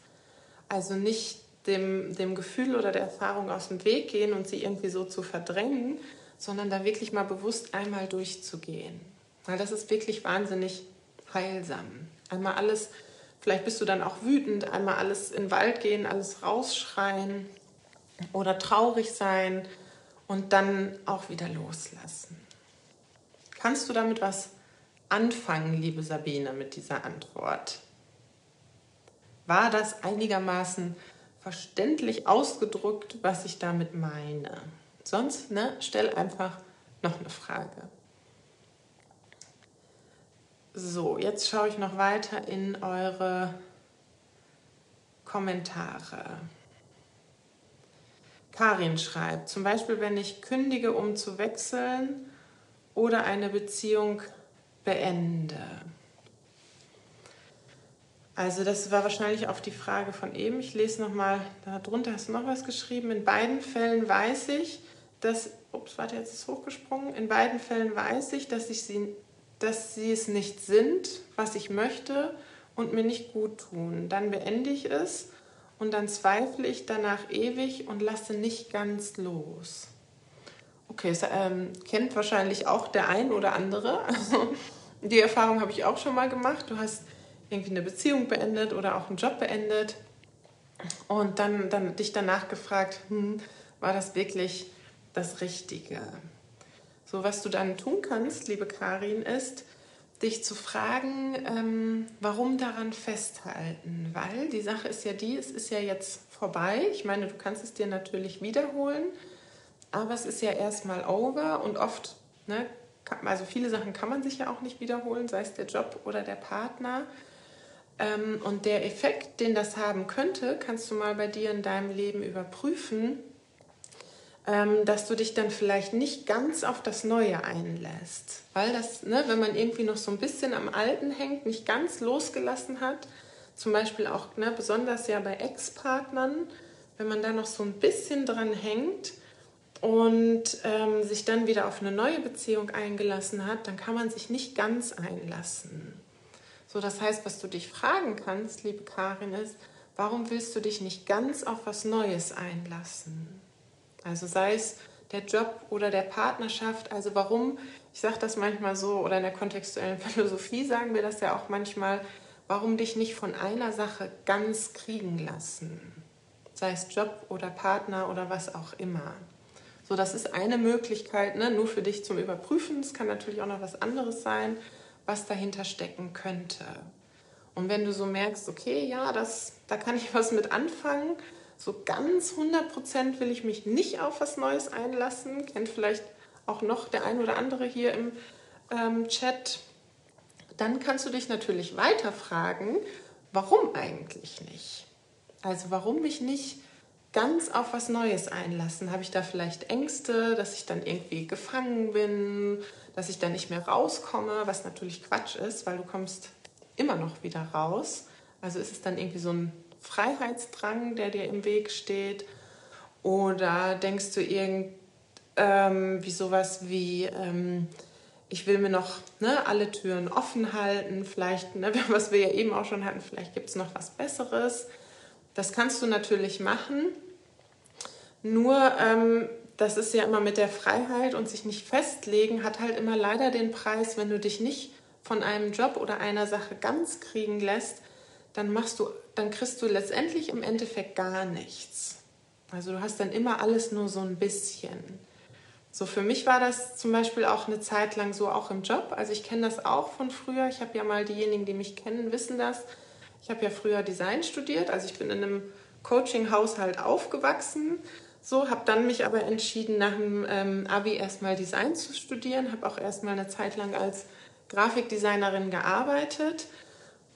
Also nicht dem, dem Gefühl oder der Erfahrung aus dem Weg gehen und sie irgendwie so zu verdrängen, sondern da wirklich mal bewusst einmal durchzugehen. Weil das ist wirklich wahnsinnig heilsam. Einmal alles, vielleicht bist du dann auch wütend, einmal alles in den Wald gehen, alles rausschreien, oder traurig sein und dann auch wieder loslassen. Kannst du damit was anfangen, liebe Sabine, mit dieser Antwort? War das einigermaßen verständlich ausgedrückt, was ich damit meine? Sonst ne, stell einfach noch eine Frage. So, jetzt schaue ich noch weiter in eure Kommentare. Karin schreibt, zum Beispiel, wenn ich kündige, um zu wechseln oder eine Beziehung beende. Also das war wahrscheinlich auf die Frage von eben. Ich lese nochmal, darunter hast du noch was geschrieben. In beiden Fällen weiß ich, dass, ups, warte, jetzt ist es hochgesprungen. In beiden Fällen weiß ich, dass, ich sie, dass sie es nicht sind, was ich möchte und mir nicht gut tun. Dann beende ich es und dann zweifle ich danach ewig und lasse nicht ganz los. Okay, das ähm, kennt wahrscheinlich auch der ein oder andere. Also die Erfahrung habe ich auch schon mal gemacht. Du hast irgendwie eine Beziehung beendet oder auch einen Job beendet und dann, dann dich danach gefragt, hm, war das wirklich das Richtige? So, was du dann tun kannst, liebe Karin, ist, dich zu fragen, ähm, warum daran festhalten? Weil die Sache ist ja die, es ist ja jetzt vorbei. Ich meine, du kannst es dir natürlich wiederholen, aber es ist ja erstmal over und oft, ne, also viele Sachen kann man sich ja auch nicht wiederholen, sei es der Job oder der Partner. Ähm, und der Effekt, den das haben könnte, kannst du mal bei dir in deinem Leben überprüfen, dass du dich dann vielleicht nicht ganz auf das Neue einlässt. Weil das, ne, wenn man irgendwie noch so ein bisschen am Alten hängt, nicht ganz losgelassen hat, zum Beispiel auch ne, besonders ja bei Ex-Partnern, wenn man da noch so ein bisschen dran hängt und ähm, sich dann wieder auf eine neue Beziehung eingelassen hat, dann kann man sich nicht ganz einlassen. So, das heißt, was du dich fragen kannst, liebe Karin, ist, warum willst du dich nicht ganz auf was Neues einlassen? Also sei es der Job oder der Partnerschaft, also warum, ich sage das manchmal so, oder in der kontextuellen Philosophie sagen wir das ja auch manchmal, warum dich nicht von einer Sache ganz kriegen lassen? Sei es Job oder Partner oder was auch immer. So, das ist eine Möglichkeit, ne, nur für dich zum Überprüfen. Es kann natürlich auch noch was anderes sein was dahinter stecken könnte. Und wenn du so merkst, okay, ja, das, da kann ich was mit anfangen, so ganz 100% will ich mich nicht auf was Neues einlassen, kennt vielleicht auch noch der ein oder andere hier im ähm, Chat, dann kannst du dich natürlich weiter fragen, warum eigentlich nicht? Also warum mich nicht ganz auf was Neues einlassen? Habe ich da vielleicht Ängste, dass ich dann irgendwie gefangen bin? dass ich dann nicht mehr rauskomme, was natürlich Quatsch ist, weil du kommst immer noch wieder raus. Also ist es dann irgendwie so ein Freiheitsdrang, der dir im Weg steht? Oder denkst du irgend ähm, sowas wie, ähm, ich will mir noch ne, alle Türen offen halten, vielleicht, ne, was wir ja eben auch schon hatten, vielleicht gibt es noch was Besseres. Das kannst du natürlich machen. Nur ähm, das ist ja immer mit der Freiheit und sich nicht festlegen, hat halt immer leider den Preis, wenn du dich nicht von einem Job oder einer Sache ganz kriegen lässt, dann machst du, dann kriegst du letztendlich im Endeffekt gar nichts. Also du hast dann immer alles nur so ein bisschen. So für mich war das zum Beispiel auch eine Zeit lang so auch im Job. Also ich kenne das auch von früher. Ich habe ja mal diejenigen, die mich kennen, wissen das. Ich habe ja früher Design studiert. Also ich bin in einem Coaching-Haushalt aufgewachsen so, habe dann mich aber entschieden, nach dem ähm, Abi erstmal Design zu studieren, habe auch erstmal eine Zeit lang als Grafikdesignerin gearbeitet.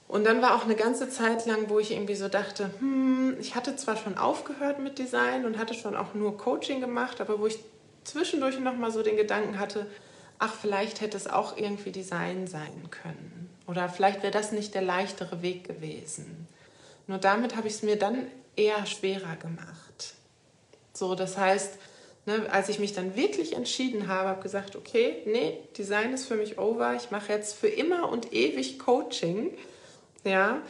Und dann war auch eine ganze Zeit lang, wo ich irgendwie so dachte, hm, ich hatte zwar schon aufgehört mit Design und hatte schon auch nur Coaching gemacht, aber wo ich zwischendurch nochmal so den Gedanken hatte, ach, vielleicht hätte es auch irgendwie Design sein können. Oder vielleicht wäre das nicht der leichtere Weg gewesen. Nur damit habe ich es mir dann eher schwerer gemacht. So, das heißt, ne, als ich mich dann wirklich entschieden habe, habe gesagt, okay, nee, Design ist für mich over, ich mache jetzt für immer und ewig Coaching, ja,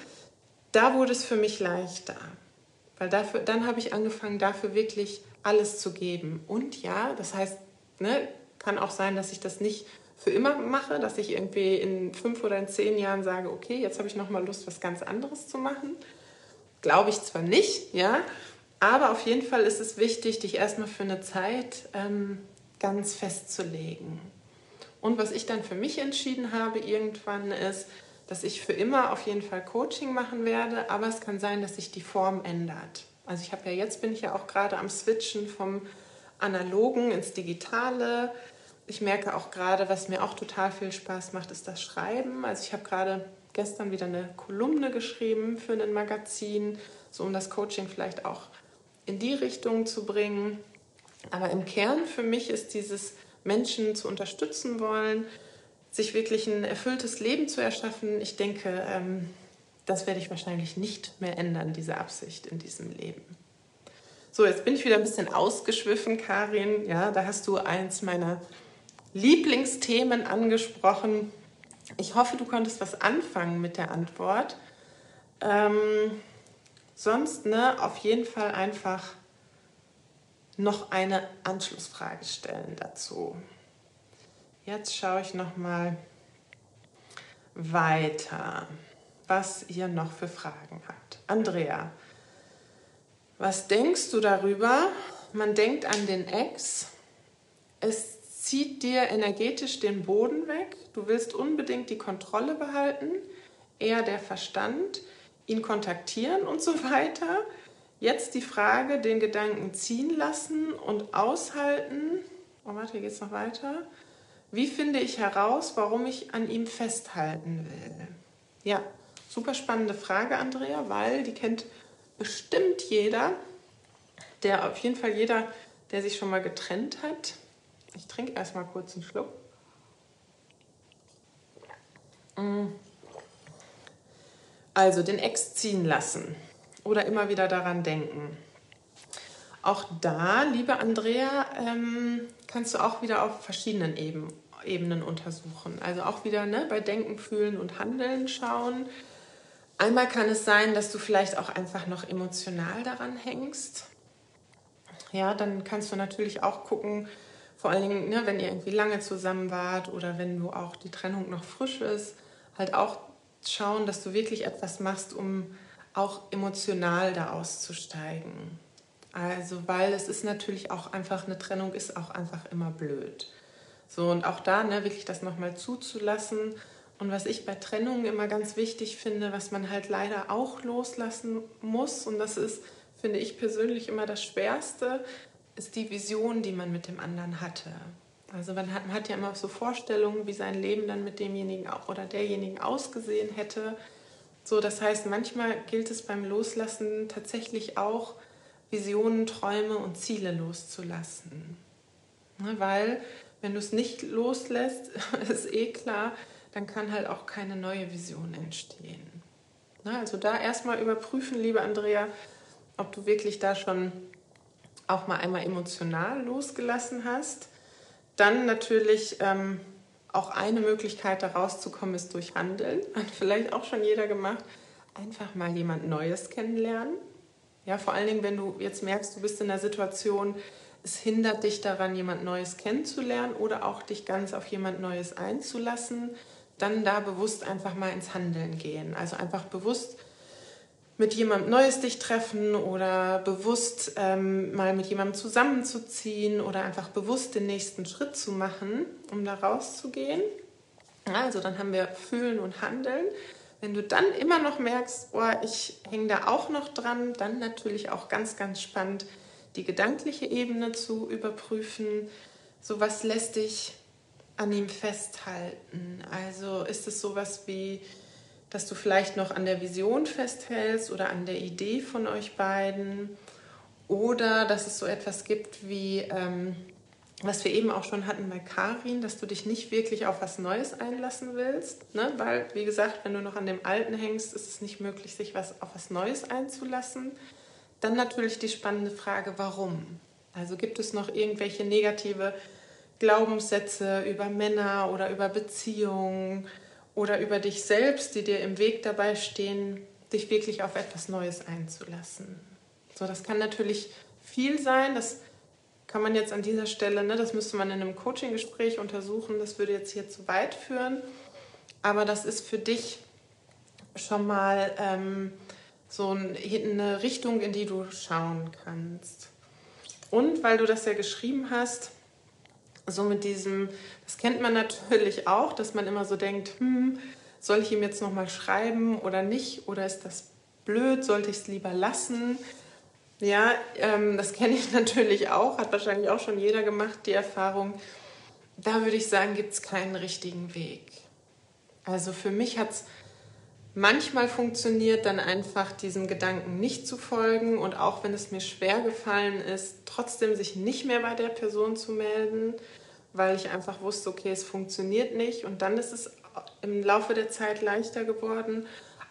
da wurde es für mich leichter. Weil dafür, dann habe ich angefangen, dafür wirklich alles zu geben. Und ja, das heißt, ne, kann auch sein, dass ich das nicht für immer mache, dass ich irgendwie in fünf oder in zehn Jahren sage, okay, jetzt habe ich nochmal Lust, was ganz anderes zu machen. Glaube ich zwar nicht, ja, aber auf jeden Fall ist es wichtig, dich erstmal für eine Zeit ähm, ganz festzulegen. Und was ich dann für mich entschieden habe irgendwann ist, dass ich für immer auf jeden Fall Coaching machen werde, aber es kann sein, dass sich die Form ändert. Also ich habe ja jetzt bin ich ja auch gerade am Switchen vom analogen ins digitale. Ich merke auch gerade, was mir auch total viel Spaß macht, ist das Schreiben. Also ich habe gerade gestern wieder eine Kolumne geschrieben für ein Magazin, so um das Coaching vielleicht auch in die Richtung zu bringen. Aber im Kern für mich ist dieses Menschen zu unterstützen wollen, sich wirklich ein erfülltes Leben zu erschaffen. Ich denke, ähm, das werde ich wahrscheinlich nicht mehr ändern, diese Absicht in diesem Leben. So, jetzt bin ich wieder ein bisschen ausgeschwiffen, Karin. Ja, da hast du eins meiner Lieblingsthemen angesprochen. Ich hoffe, du konntest was anfangen mit der Antwort. Ähm, sonst, ne, auf jeden Fall einfach noch eine Anschlussfrage stellen dazu. Jetzt schaue ich noch mal weiter, was ihr noch für Fragen habt. Andrea, was denkst du darüber? Man denkt an den Ex. Es zieht dir energetisch den Boden weg. Du willst unbedingt die Kontrolle behalten. Eher der Verstand, ihn kontaktieren und so weiter. Jetzt die Frage, den Gedanken ziehen lassen und aushalten. Oh, warte, hier geht es noch weiter. Wie finde ich heraus, warum ich an ihm festhalten will? Ja, super spannende Frage, Andrea, weil die kennt bestimmt jeder, der auf jeden Fall jeder, der sich schon mal getrennt hat. Ich trinke erstmal kurz einen Schluck. Mm. Also den Ex ziehen lassen oder immer wieder daran denken. Auch da, liebe Andrea, ähm, kannst du auch wieder auf verschiedenen Ebenen, Ebenen untersuchen. Also auch wieder ne, bei Denken, Fühlen und Handeln schauen. Einmal kann es sein, dass du vielleicht auch einfach noch emotional daran hängst. Ja, dann kannst du natürlich auch gucken, vor allen Dingen, ne, wenn ihr irgendwie lange zusammen wart oder wenn du auch die Trennung noch frisch ist, halt auch schauen, dass du wirklich etwas machst, um auch emotional da auszusteigen. Also, weil es ist natürlich auch einfach, eine Trennung ist auch einfach immer blöd. So, und auch da ne, wirklich das nochmal zuzulassen. Und was ich bei Trennungen immer ganz wichtig finde, was man halt leider auch loslassen muss, und das ist, finde ich persönlich immer das Schwerste, ist die Vision, die man mit dem anderen hatte. Also man hat, man hat ja immer so Vorstellungen, wie sein Leben dann mit demjenigen oder derjenigen ausgesehen hätte. So, das heißt, manchmal gilt es beim Loslassen tatsächlich auch, Visionen, Träume und Ziele loszulassen. Ne, weil, wenn du es nicht loslässt, ist eh klar, dann kann halt auch keine neue Vision entstehen. Ne, also da erstmal überprüfen, liebe Andrea, ob du wirklich da schon auch mal einmal emotional losgelassen hast. Dann natürlich ähm, auch eine Möglichkeit, da rauszukommen, ist durch Handeln. Hat vielleicht auch schon jeder gemacht. Einfach mal jemand Neues kennenlernen. Ja, vor allen Dingen, wenn du jetzt merkst, du bist in einer Situation, es hindert dich daran, jemand Neues kennenzulernen oder auch dich ganz auf jemand Neues einzulassen, dann da bewusst einfach mal ins Handeln gehen. Also einfach bewusst mit jemandem Neues dich treffen oder bewusst ähm, mal mit jemandem zusammenzuziehen oder einfach bewusst den nächsten Schritt zu machen, um da rauszugehen. Also dann haben wir Fühlen und Handeln. Wenn du dann immer noch merkst, oh, ich hänge da auch noch dran, dann natürlich auch ganz, ganz spannend, die gedankliche Ebene zu überprüfen. So was lässt dich an ihm festhalten? Also ist es sowas wie dass du vielleicht noch an der Vision festhältst oder an der Idee von euch beiden oder dass es so etwas gibt wie, ähm, was wir eben auch schon hatten bei Karin, dass du dich nicht wirklich auf was Neues einlassen willst, ne? weil, wie gesagt, wenn du noch an dem Alten hängst, ist es nicht möglich, sich was, auf was Neues einzulassen. Dann natürlich die spannende Frage, warum? Also gibt es noch irgendwelche negative Glaubenssätze über Männer oder über Beziehungen? oder über dich selbst, die dir im Weg dabei stehen, dich wirklich auf etwas Neues einzulassen. So, das kann natürlich viel sein, das kann man jetzt an dieser Stelle, ne, das müsste man in einem Coaching-Gespräch untersuchen, das würde jetzt hier zu weit führen, aber das ist für dich schon mal ähm, so eine Richtung, in die du schauen kannst. Und weil du das ja geschrieben hast, so mit diesem, das kennt man natürlich auch, dass man immer so denkt, hm, soll ich ihm jetzt nochmal schreiben oder nicht? Oder ist das blöd? Sollte ich es lieber lassen? Ja, ähm, das kenne ich natürlich auch, hat wahrscheinlich auch schon jeder gemacht, die Erfahrung. Da würde ich sagen, gibt es keinen richtigen Weg. Also für mich hat es manchmal funktioniert, dann einfach diesem Gedanken nicht zu folgen und auch wenn es mir schwer gefallen ist, trotzdem sich nicht mehr bei der Person zu melden, weil ich einfach wusste, okay, es funktioniert nicht und dann ist es im Laufe der Zeit leichter geworden.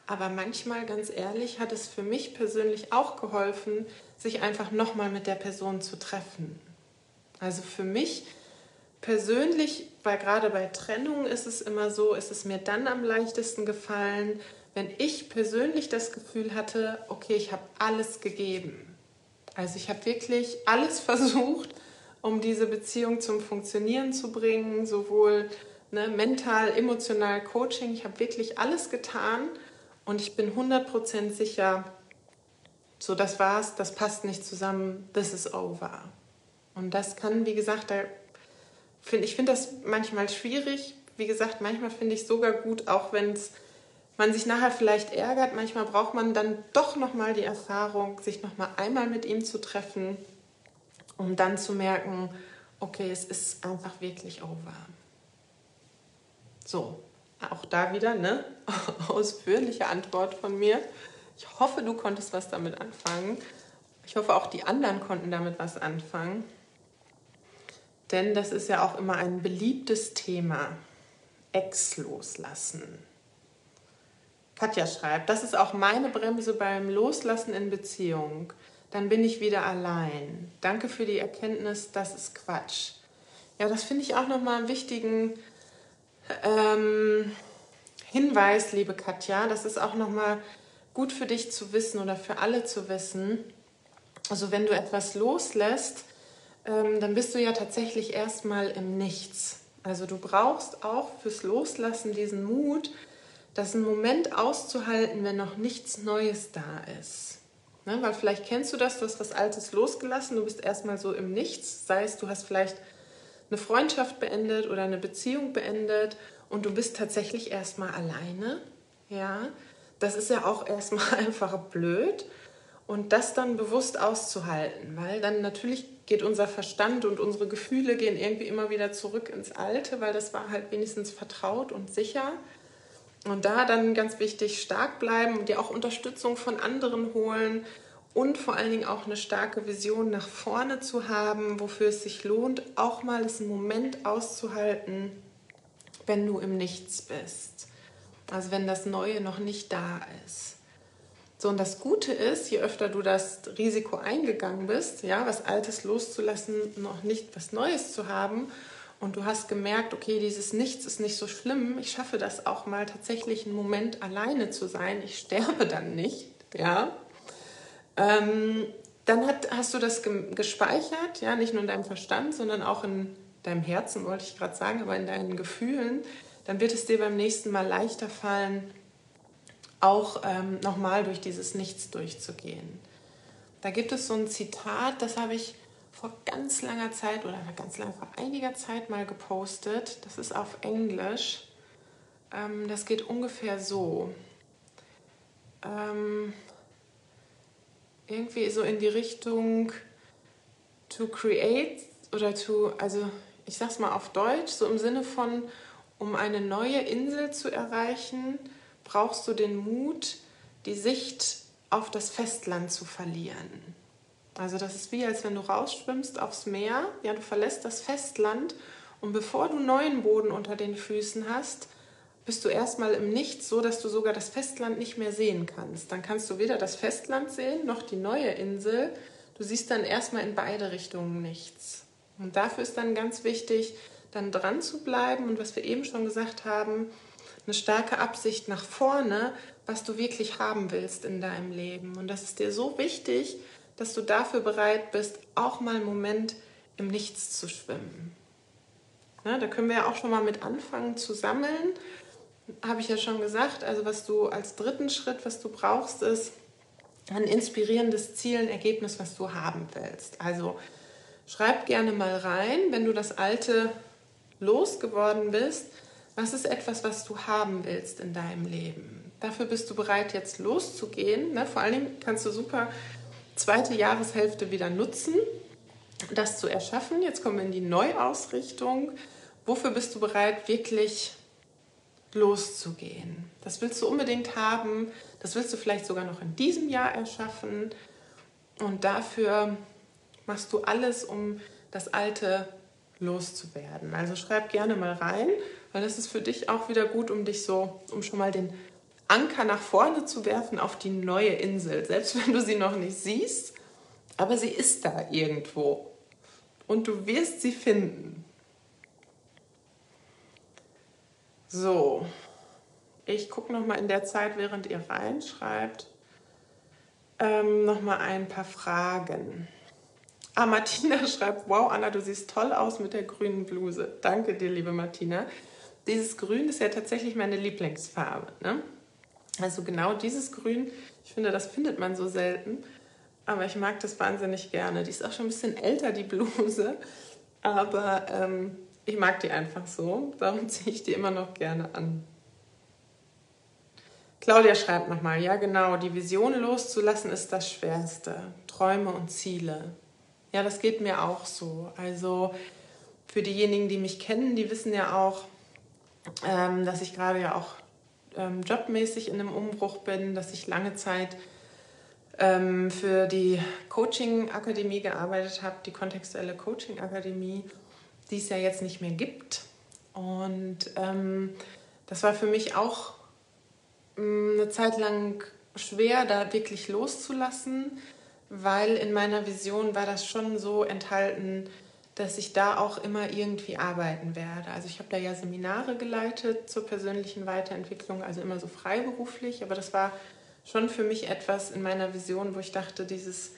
Aber manchmal, ganz ehrlich, hat es für mich persönlich auch geholfen, sich einfach nochmal mit der Person zu treffen. Also für mich persönlich, weil gerade bei Trennung ist es immer so, ist es mir dann am leichtesten gefallen, wenn ich persönlich das Gefühl hatte, okay, ich habe alles gegeben. Also ich habe wirklich alles versucht, um diese Beziehung zum Funktionieren zu bringen, sowohl ne, mental, emotional, Coaching. Ich habe wirklich alles getan und ich bin 100% sicher, so das war's, das passt nicht zusammen, this is over. Und das kann, wie gesagt, da find, ich finde das manchmal schwierig. Wie gesagt, manchmal finde ich sogar gut, auch wenn man sich nachher vielleicht ärgert. Manchmal braucht man dann doch nochmal die Erfahrung, sich nochmal einmal mit ihm zu treffen um dann zu merken, okay, es ist einfach wirklich over. So, auch da wieder eine ausführliche Antwort von mir. Ich hoffe, du konntest was damit anfangen. Ich hoffe, auch die anderen konnten damit was anfangen. Denn das ist ja auch immer ein beliebtes Thema. Ex loslassen. Katja schreibt, das ist auch meine Bremse beim Loslassen in Beziehung dann bin ich wieder allein. Danke für die Erkenntnis, das ist Quatsch. Ja, das finde ich auch nochmal einen wichtigen ähm, Hinweis, liebe Katja. Das ist auch nochmal gut für dich zu wissen oder für alle zu wissen. Also wenn du etwas loslässt, ähm, dann bist du ja tatsächlich erstmal im Nichts. Also du brauchst auch fürs Loslassen diesen Mut, das einen Moment auszuhalten, wenn noch nichts Neues da ist. Ne? Weil vielleicht kennst du das, du hast was Altes losgelassen, du bist erstmal so im Nichts, sei es du hast vielleicht eine Freundschaft beendet oder eine Beziehung beendet und du bist tatsächlich erstmal alleine. Ja, das ist ja auch erstmal einfach blöd. Und das dann bewusst auszuhalten, weil dann natürlich geht unser Verstand und unsere Gefühle gehen irgendwie immer wieder zurück ins Alte, weil das war halt wenigstens vertraut und sicher. Und da dann ganz wichtig, stark bleiben und dir auch Unterstützung von anderen holen und vor allen Dingen auch eine starke Vision nach vorne zu haben, wofür es sich lohnt, auch mal einen Moment auszuhalten, wenn du im Nichts bist. Also wenn das Neue noch nicht da ist. So, und das Gute ist, je öfter du das Risiko eingegangen bist, ja, was Altes loszulassen, noch nicht was Neues zu haben, und du hast gemerkt, okay, dieses Nichts ist nicht so schlimm, ich schaffe das auch mal tatsächlich einen Moment alleine zu sein, ich sterbe dann nicht, ja, ähm, dann hat, hast du das gespeichert, ja, nicht nur in deinem Verstand, sondern auch in deinem Herzen, wollte ich gerade sagen, aber in deinen Gefühlen, dann wird es dir beim nächsten Mal leichter fallen, auch ähm, nochmal durch dieses Nichts durchzugehen. Da gibt es so ein Zitat, das habe ich vor ganz langer Zeit oder ganz lang vor einiger Zeit mal gepostet. Das ist auf Englisch. Ähm, das geht ungefähr so. Ähm, irgendwie so in die Richtung to create oder to, also ich sag's mal auf Deutsch, so im Sinne von, um eine neue Insel zu erreichen, brauchst du den Mut, die Sicht auf das Festland zu verlieren. Also das ist wie, als wenn du rausschwimmst aufs Meer, ja, du verlässt das Festland und bevor du neuen Boden unter den Füßen hast, bist du erstmal im Nichts, so dass du sogar das Festland nicht mehr sehen kannst. Dann kannst du weder das Festland sehen noch die neue Insel. Du siehst dann erstmal in beide Richtungen nichts. Und dafür ist dann ganz wichtig, dann dran zu bleiben und was wir eben schon gesagt haben, eine starke Absicht nach vorne, was du wirklich haben willst in deinem Leben. Und das ist dir so wichtig, dass du dafür bereit bist, auch mal einen Moment im Nichts zu schwimmen. Ja, da können wir ja auch schon mal mit anfangen zu sammeln. Habe ich ja schon gesagt. Also was du als dritten Schritt, was du brauchst, ist ein inspirierendes Ziel, ein Ergebnis, was du haben willst. Also schreib gerne mal rein, wenn du das Alte losgeworden bist, was ist etwas, was du haben willst in deinem Leben? Dafür bist du bereit, jetzt loszugehen. Ne? Vor allen Dingen kannst du super zweite Jahreshälfte wieder nutzen, das zu erschaffen. Jetzt kommen wir in die Neuausrichtung. Wofür bist du bereit, wirklich loszugehen? Das willst du unbedingt haben. Das willst du vielleicht sogar noch in diesem Jahr erschaffen. Und dafür machst du alles, um das Alte loszuwerden. Also schreib gerne mal rein, weil das ist für dich auch wieder gut, um dich so, um schon mal den Anker nach vorne zu werfen auf die neue Insel, selbst wenn du sie noch nicht siehst, aber sie ist da irgendwo und du wirst sie finden. So, Ich gucke nochmal in der Zeit, während ihr reinschreibt, ähm, nochmal ein paar Fragen. Ah, Martina schreibt, wow, Anna, du siehst toll aus mit der grünen Bluse. Danke dir, liebe Martina. Dieses Grün ist ja tatsächlich meine Lieblingsfarbe. Ne? Also genau dieses Grün, ich finde, das findet man so selten. Aber ich mag das wahnsinnig gerne. Die ist auch schon ein bisschen älter, die Bluse. Aber ähm, ich mag die einfach so. Darum ziehe ich die immer noch gerne an. Claudia schreibt nochmal, ja genau, die Vision loszulassen ist das Schwerste. Träume und Ziele. Ja, das geht mir auch so. Also für diejenigen, die mich kennen, die wissen ja auch, ähm, dass ich gerade ja auch ähm, jobmäßig in einem Umbruch bin, dass ich lange Zeit ähm, für die Coaching-Akademie gearbeitet habe, die kontextuelle Coaching-Akademie, die es ja jetzt nicht mehr gibt. Und ähm, das war für mich auch ähm, eine Zeit lang schwer, da wirklich loszulassen, weil in meiner Vision war das schon so enthalten, dass ich da auch immer irgendwie arbeiten werde. Also ich habe da ja Seminare geleitet zur persönlichen Weiterentwicklung, also immer so freiberuflich, aber das war schon für mich etwas in meiner Vision, wo ich dachte, dieses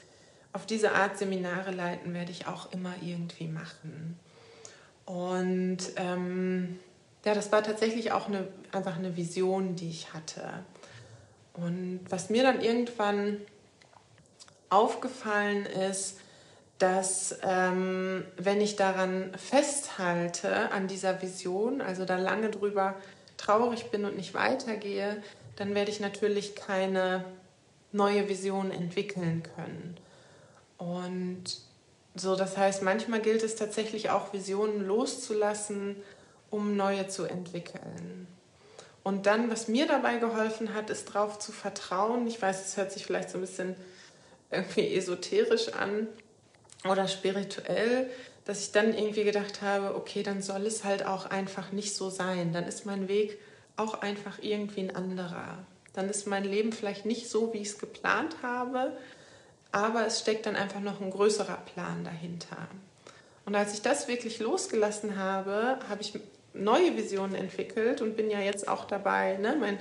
auf diese Art Seminare leiten werde ich auch immer irgendwie machen. Und ähm, ja, das war tatsächlich auch eine, einfach eine Vision, die ich hatte. Und was mir dann irgendwann aufgefallen ist, dass ähm, wenn ich daran festhalte, an dieser Vision, also da lange drüber traurig bin und nicht weitergehe, dann werde ich natürlich keine neue Vision entwickeln können. Und so, das heißt, manchmal gilt es tatsächlich auch, Visionen loszulassen, um neue zu entwickeln. Und dann, was mir dabei geholfen hat, ist darauf zu vertrauen. Ich weiß, es hört sich vielleicht so ein bisschen irgendwie esoterisch an, oder spirituell, dass ich dann irgendwie gedacht habe, okay, dann soll es halt auch einfach nicht so sein. Dann ist mein Weg auch einfach irgendwie ein anderer. Dann ist mein Leben vielleicht nicht so, wie ich es geplant habe, aber es steckt dann einfach noch ein größerer Plan dahinter. Und als ich das wirklich losgelassen habe, habe ich neue Visionen entwickelt und bin ja jetzt auch dabei, ne, mein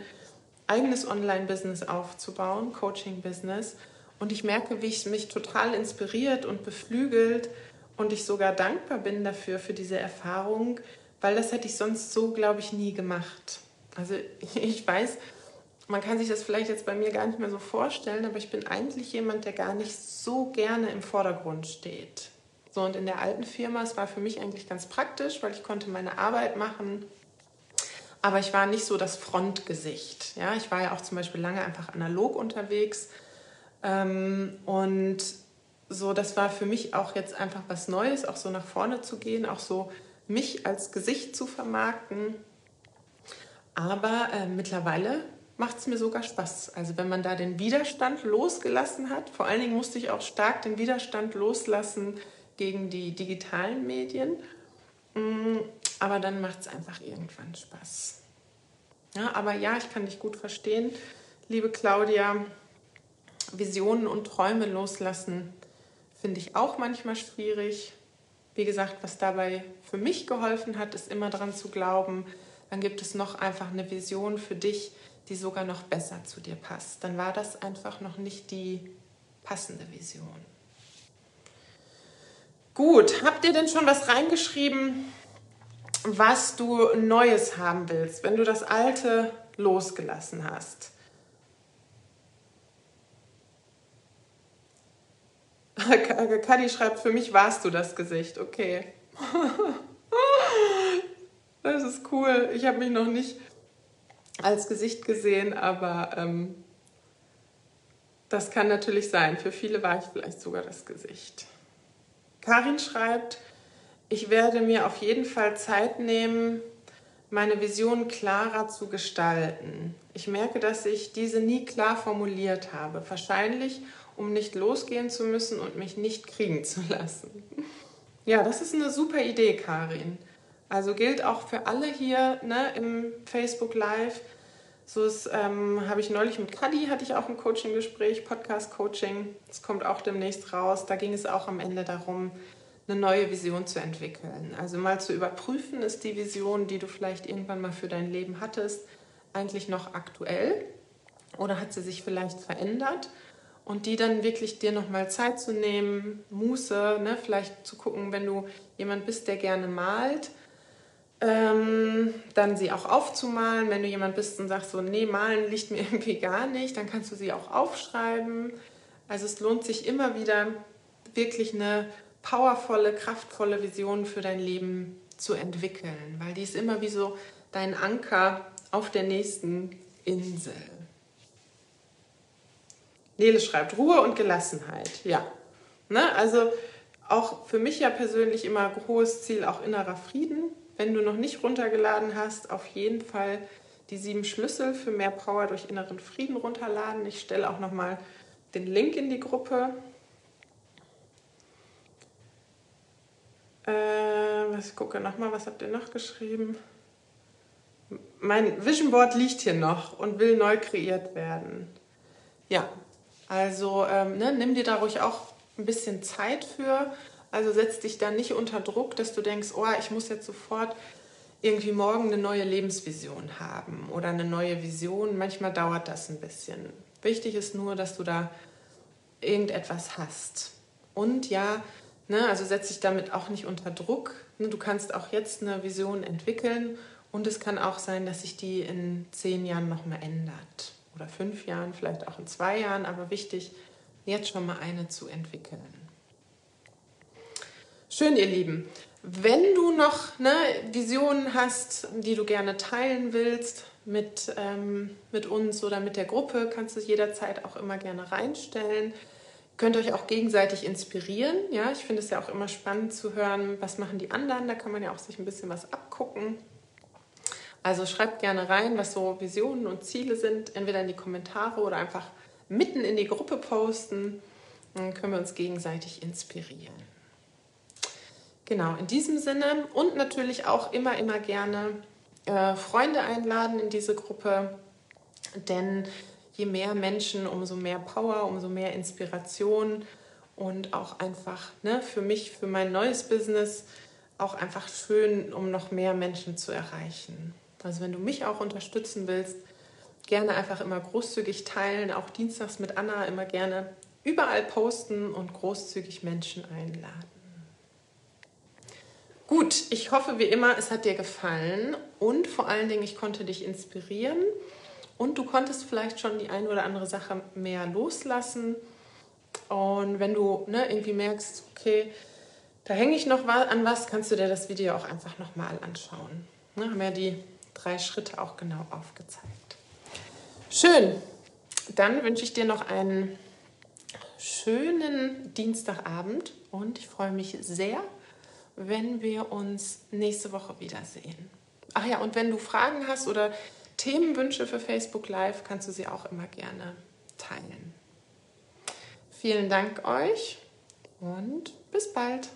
eigenes Online-Business aufzubauen, Coaching-Business. Und ich merke, wie es mich total inspiriert und beflügelt und ich sogar dankbar bin dafür, für diese Erfahrung, weil das hätte ich sonst so, glaube ich, nie gemacht. Also ich weiß, man kann sich das vielleicht jetzt bei mir gar nicht mehr so vorstellen, aber ich bin eigentlich jemand, der gar nicht so gerne im Vordergrund steht. So, und in der alten Firma, es war für mich eigentlich ganz praktisch, weil ich konnte meine Arbeit machen, aber ich war nicht so das Frontgesicht. Ja, ich war ja auch zum Beispiel lange einfach analog unterwegs ähm, und so, das war für mich auch jetzt einfach was Neues, auch so nach vorne zu gehen, auch so mich als Gesicht zu vermarkten. Aber äh, mittlerweile macht es mir sogar Spaß. Also wenn man da den Widerstand losgelassen hat, vor allen Dingen musste ich auch stark den Widerstand loslassen gegen die digitalen Medien. Mm, aber dann macht es einfach irgendwann Spaß. Ja, aber ja, ich kann dich gut verstehen, liebe Claudia. Visionen und Träume loslassen finde ich auch manchmal schwierig. Wie gesagt, was dabei für mich geholfen hat, ist immer daran zu glauben, dann gibt es noch einfach eine Vision für dich, die sogar noch besser zu dir passt. Dann war das einfach noch nicht die passende Vision. Gut, habt ihr denn schon was reingeschrieben, was du Neues haben willst, wenn du das Alte losgelassen hast? Kadi schreibt, für mich warst du das Gesicht. Okay. das ist cool. Ich habe mich noch nicht als Gesicht gesehen, aber ähm, das kann natürlich sein. Für viele war ich vielleicht sogar das Gesicht. Karin schreibt, ich werde mir auf jeden Fall Zeit nehmen, meine Vision klarer zu gestalten. Ich merke, dass ich diese nie klar formuliert habe. Wahrscheinlich, um nicht losgehen zu müssen und mich nicht kriegen zu lassen. Ja, das ist eine super Idee, Karin. Also gilt auch für alle hier ne, im Facebook Live. So ähm, habe ich neulich mit Kadi, hatte ich auch ein Coaching-Gespräch, Podcast-Coaching. Das kommt auch demnächst raus. Da ging es auch am Ende darum, eine neue Vision zu entwickeln. Also mal zu überprüfen, ist die Vision, die du vielleicht irgendwann mal für dein Leben hattest, eigentlich noch aktuell oder hat sie sich vielleicht verändert? Und die dann wirklich dir nochmal Zeit zu nehmen, Muße, ne? vielleicht zu gucken, wenn du jemand bist, der gerne malt, ähm, dann sie auch aufzumalen. Wenn du jemand bist und sagst so, nee, malen liegt mir irgendwie gar nicht, dann kannst du sie auch aufschreiben. Also es lohnt sich immer wieder wirklich eine powervolle, kraftvolle Vision für dein Leben zu entwickeln, weil die ist immer wie so dein Anker auf der nächsten Insel. Nele schreibt Ruhe und Gelassenheit. Ja, ne? also auch für mich ja persönlich immer hohes Ziel, auch innerer Frieden. Wenn du noch nicht runtergeladen hast, auf jeden Fall die sieben Schlüssel für mehr Power durch inneren Frieden runterladen. Ich stelle auch nochmal den Link in die Gruppe. Äh, ich gucke nochmal, was habt ihr noch geschrieben? Mein Vision Board liegt hier noch und will neu kreiert werden. Ja, also ähm, ne, nimm dir da ruhig auch ein bisschen Zeit für. Also setz dich da nicht unter Druck, dass du denkst, oh, ich muss jetzt sofort irgendwie morgen eine neue Lebensvision haben oder eine neue Vision. Manchmal dauert das ein bisschen. Wichtig ist nur, dass du da irgendetwas hast. Und ja, ne, also setz dich damit auch nicht unter Druck. Ne, du kannst auch jetzt eine Vision entwickeln und es kann auch sein, dass sich die in zehn Jahren nochmal ändert oder fünf Jahren, vielleicht auch in zwei Jahren, aber wichtig, jetzt schon mal eine zu entwickeln. Schön, ihr Lieben. Wenn du noch ne, Visionen hast, die du gerne teilen willst mit, ähm, mit uns oder mit der Gruppe, kannst du jederzeit auch immer gerne reinstellen. Ihr könnt euch auch gegenseitig inspirieren. Ja, ich finde es ja auch immer spannend zu hören, was machen die anderen. Da kann man ja auch sich ein bisschen was abgucken. Also schreibt gerne rein, was so Visionen und Ziele sind, entweder in die Kommentare oder einfach mitten in die Gruppe posten. Dann können wir uns gegenseitig inspirieren. Genau, in diesem Sinne und natürlich auch immer, immer gerne äh, Freunde einladen in diese Gruppe, denn je mehr Menschen, umso mehr Power, umso mehr Inspiration und auch einfach ne, für mich, für mein neues Business auch einfach schön, um noch mehr Menschen zu erreichen. Also wenn du mich auch unterstützen willst, gerne einfach immer großzügig teilen, auch dienstags mit Anna immer gerne überall posten und großzügig Menschen einladen. Gut, ich hoffe wie immer, es hat dir gefallen und vor allen Dingen, ich konnte dich inspirieren und du konntest vielleicht schon die eine oder andere Sache mehr loslassen. Und wenn du ne, irgendwie merkst, okay, da hänge ich noch an was, kannst du dir das Video auch einfach nochmal anschauen. Ne, haben ja die drei Schritte auch genau aufgezeigt. Schön, dann wünsche ich dir noch einen schönen Dienstagabend und ich freue mich sehr wenn wir uns nächste Woche wiedersehen. Ach ja, und wenn du Fragen hast oder Themenwünsche für Facebook Live, kannst du sie auch immer gerne teilen. Vielen Dank euch und bis bald.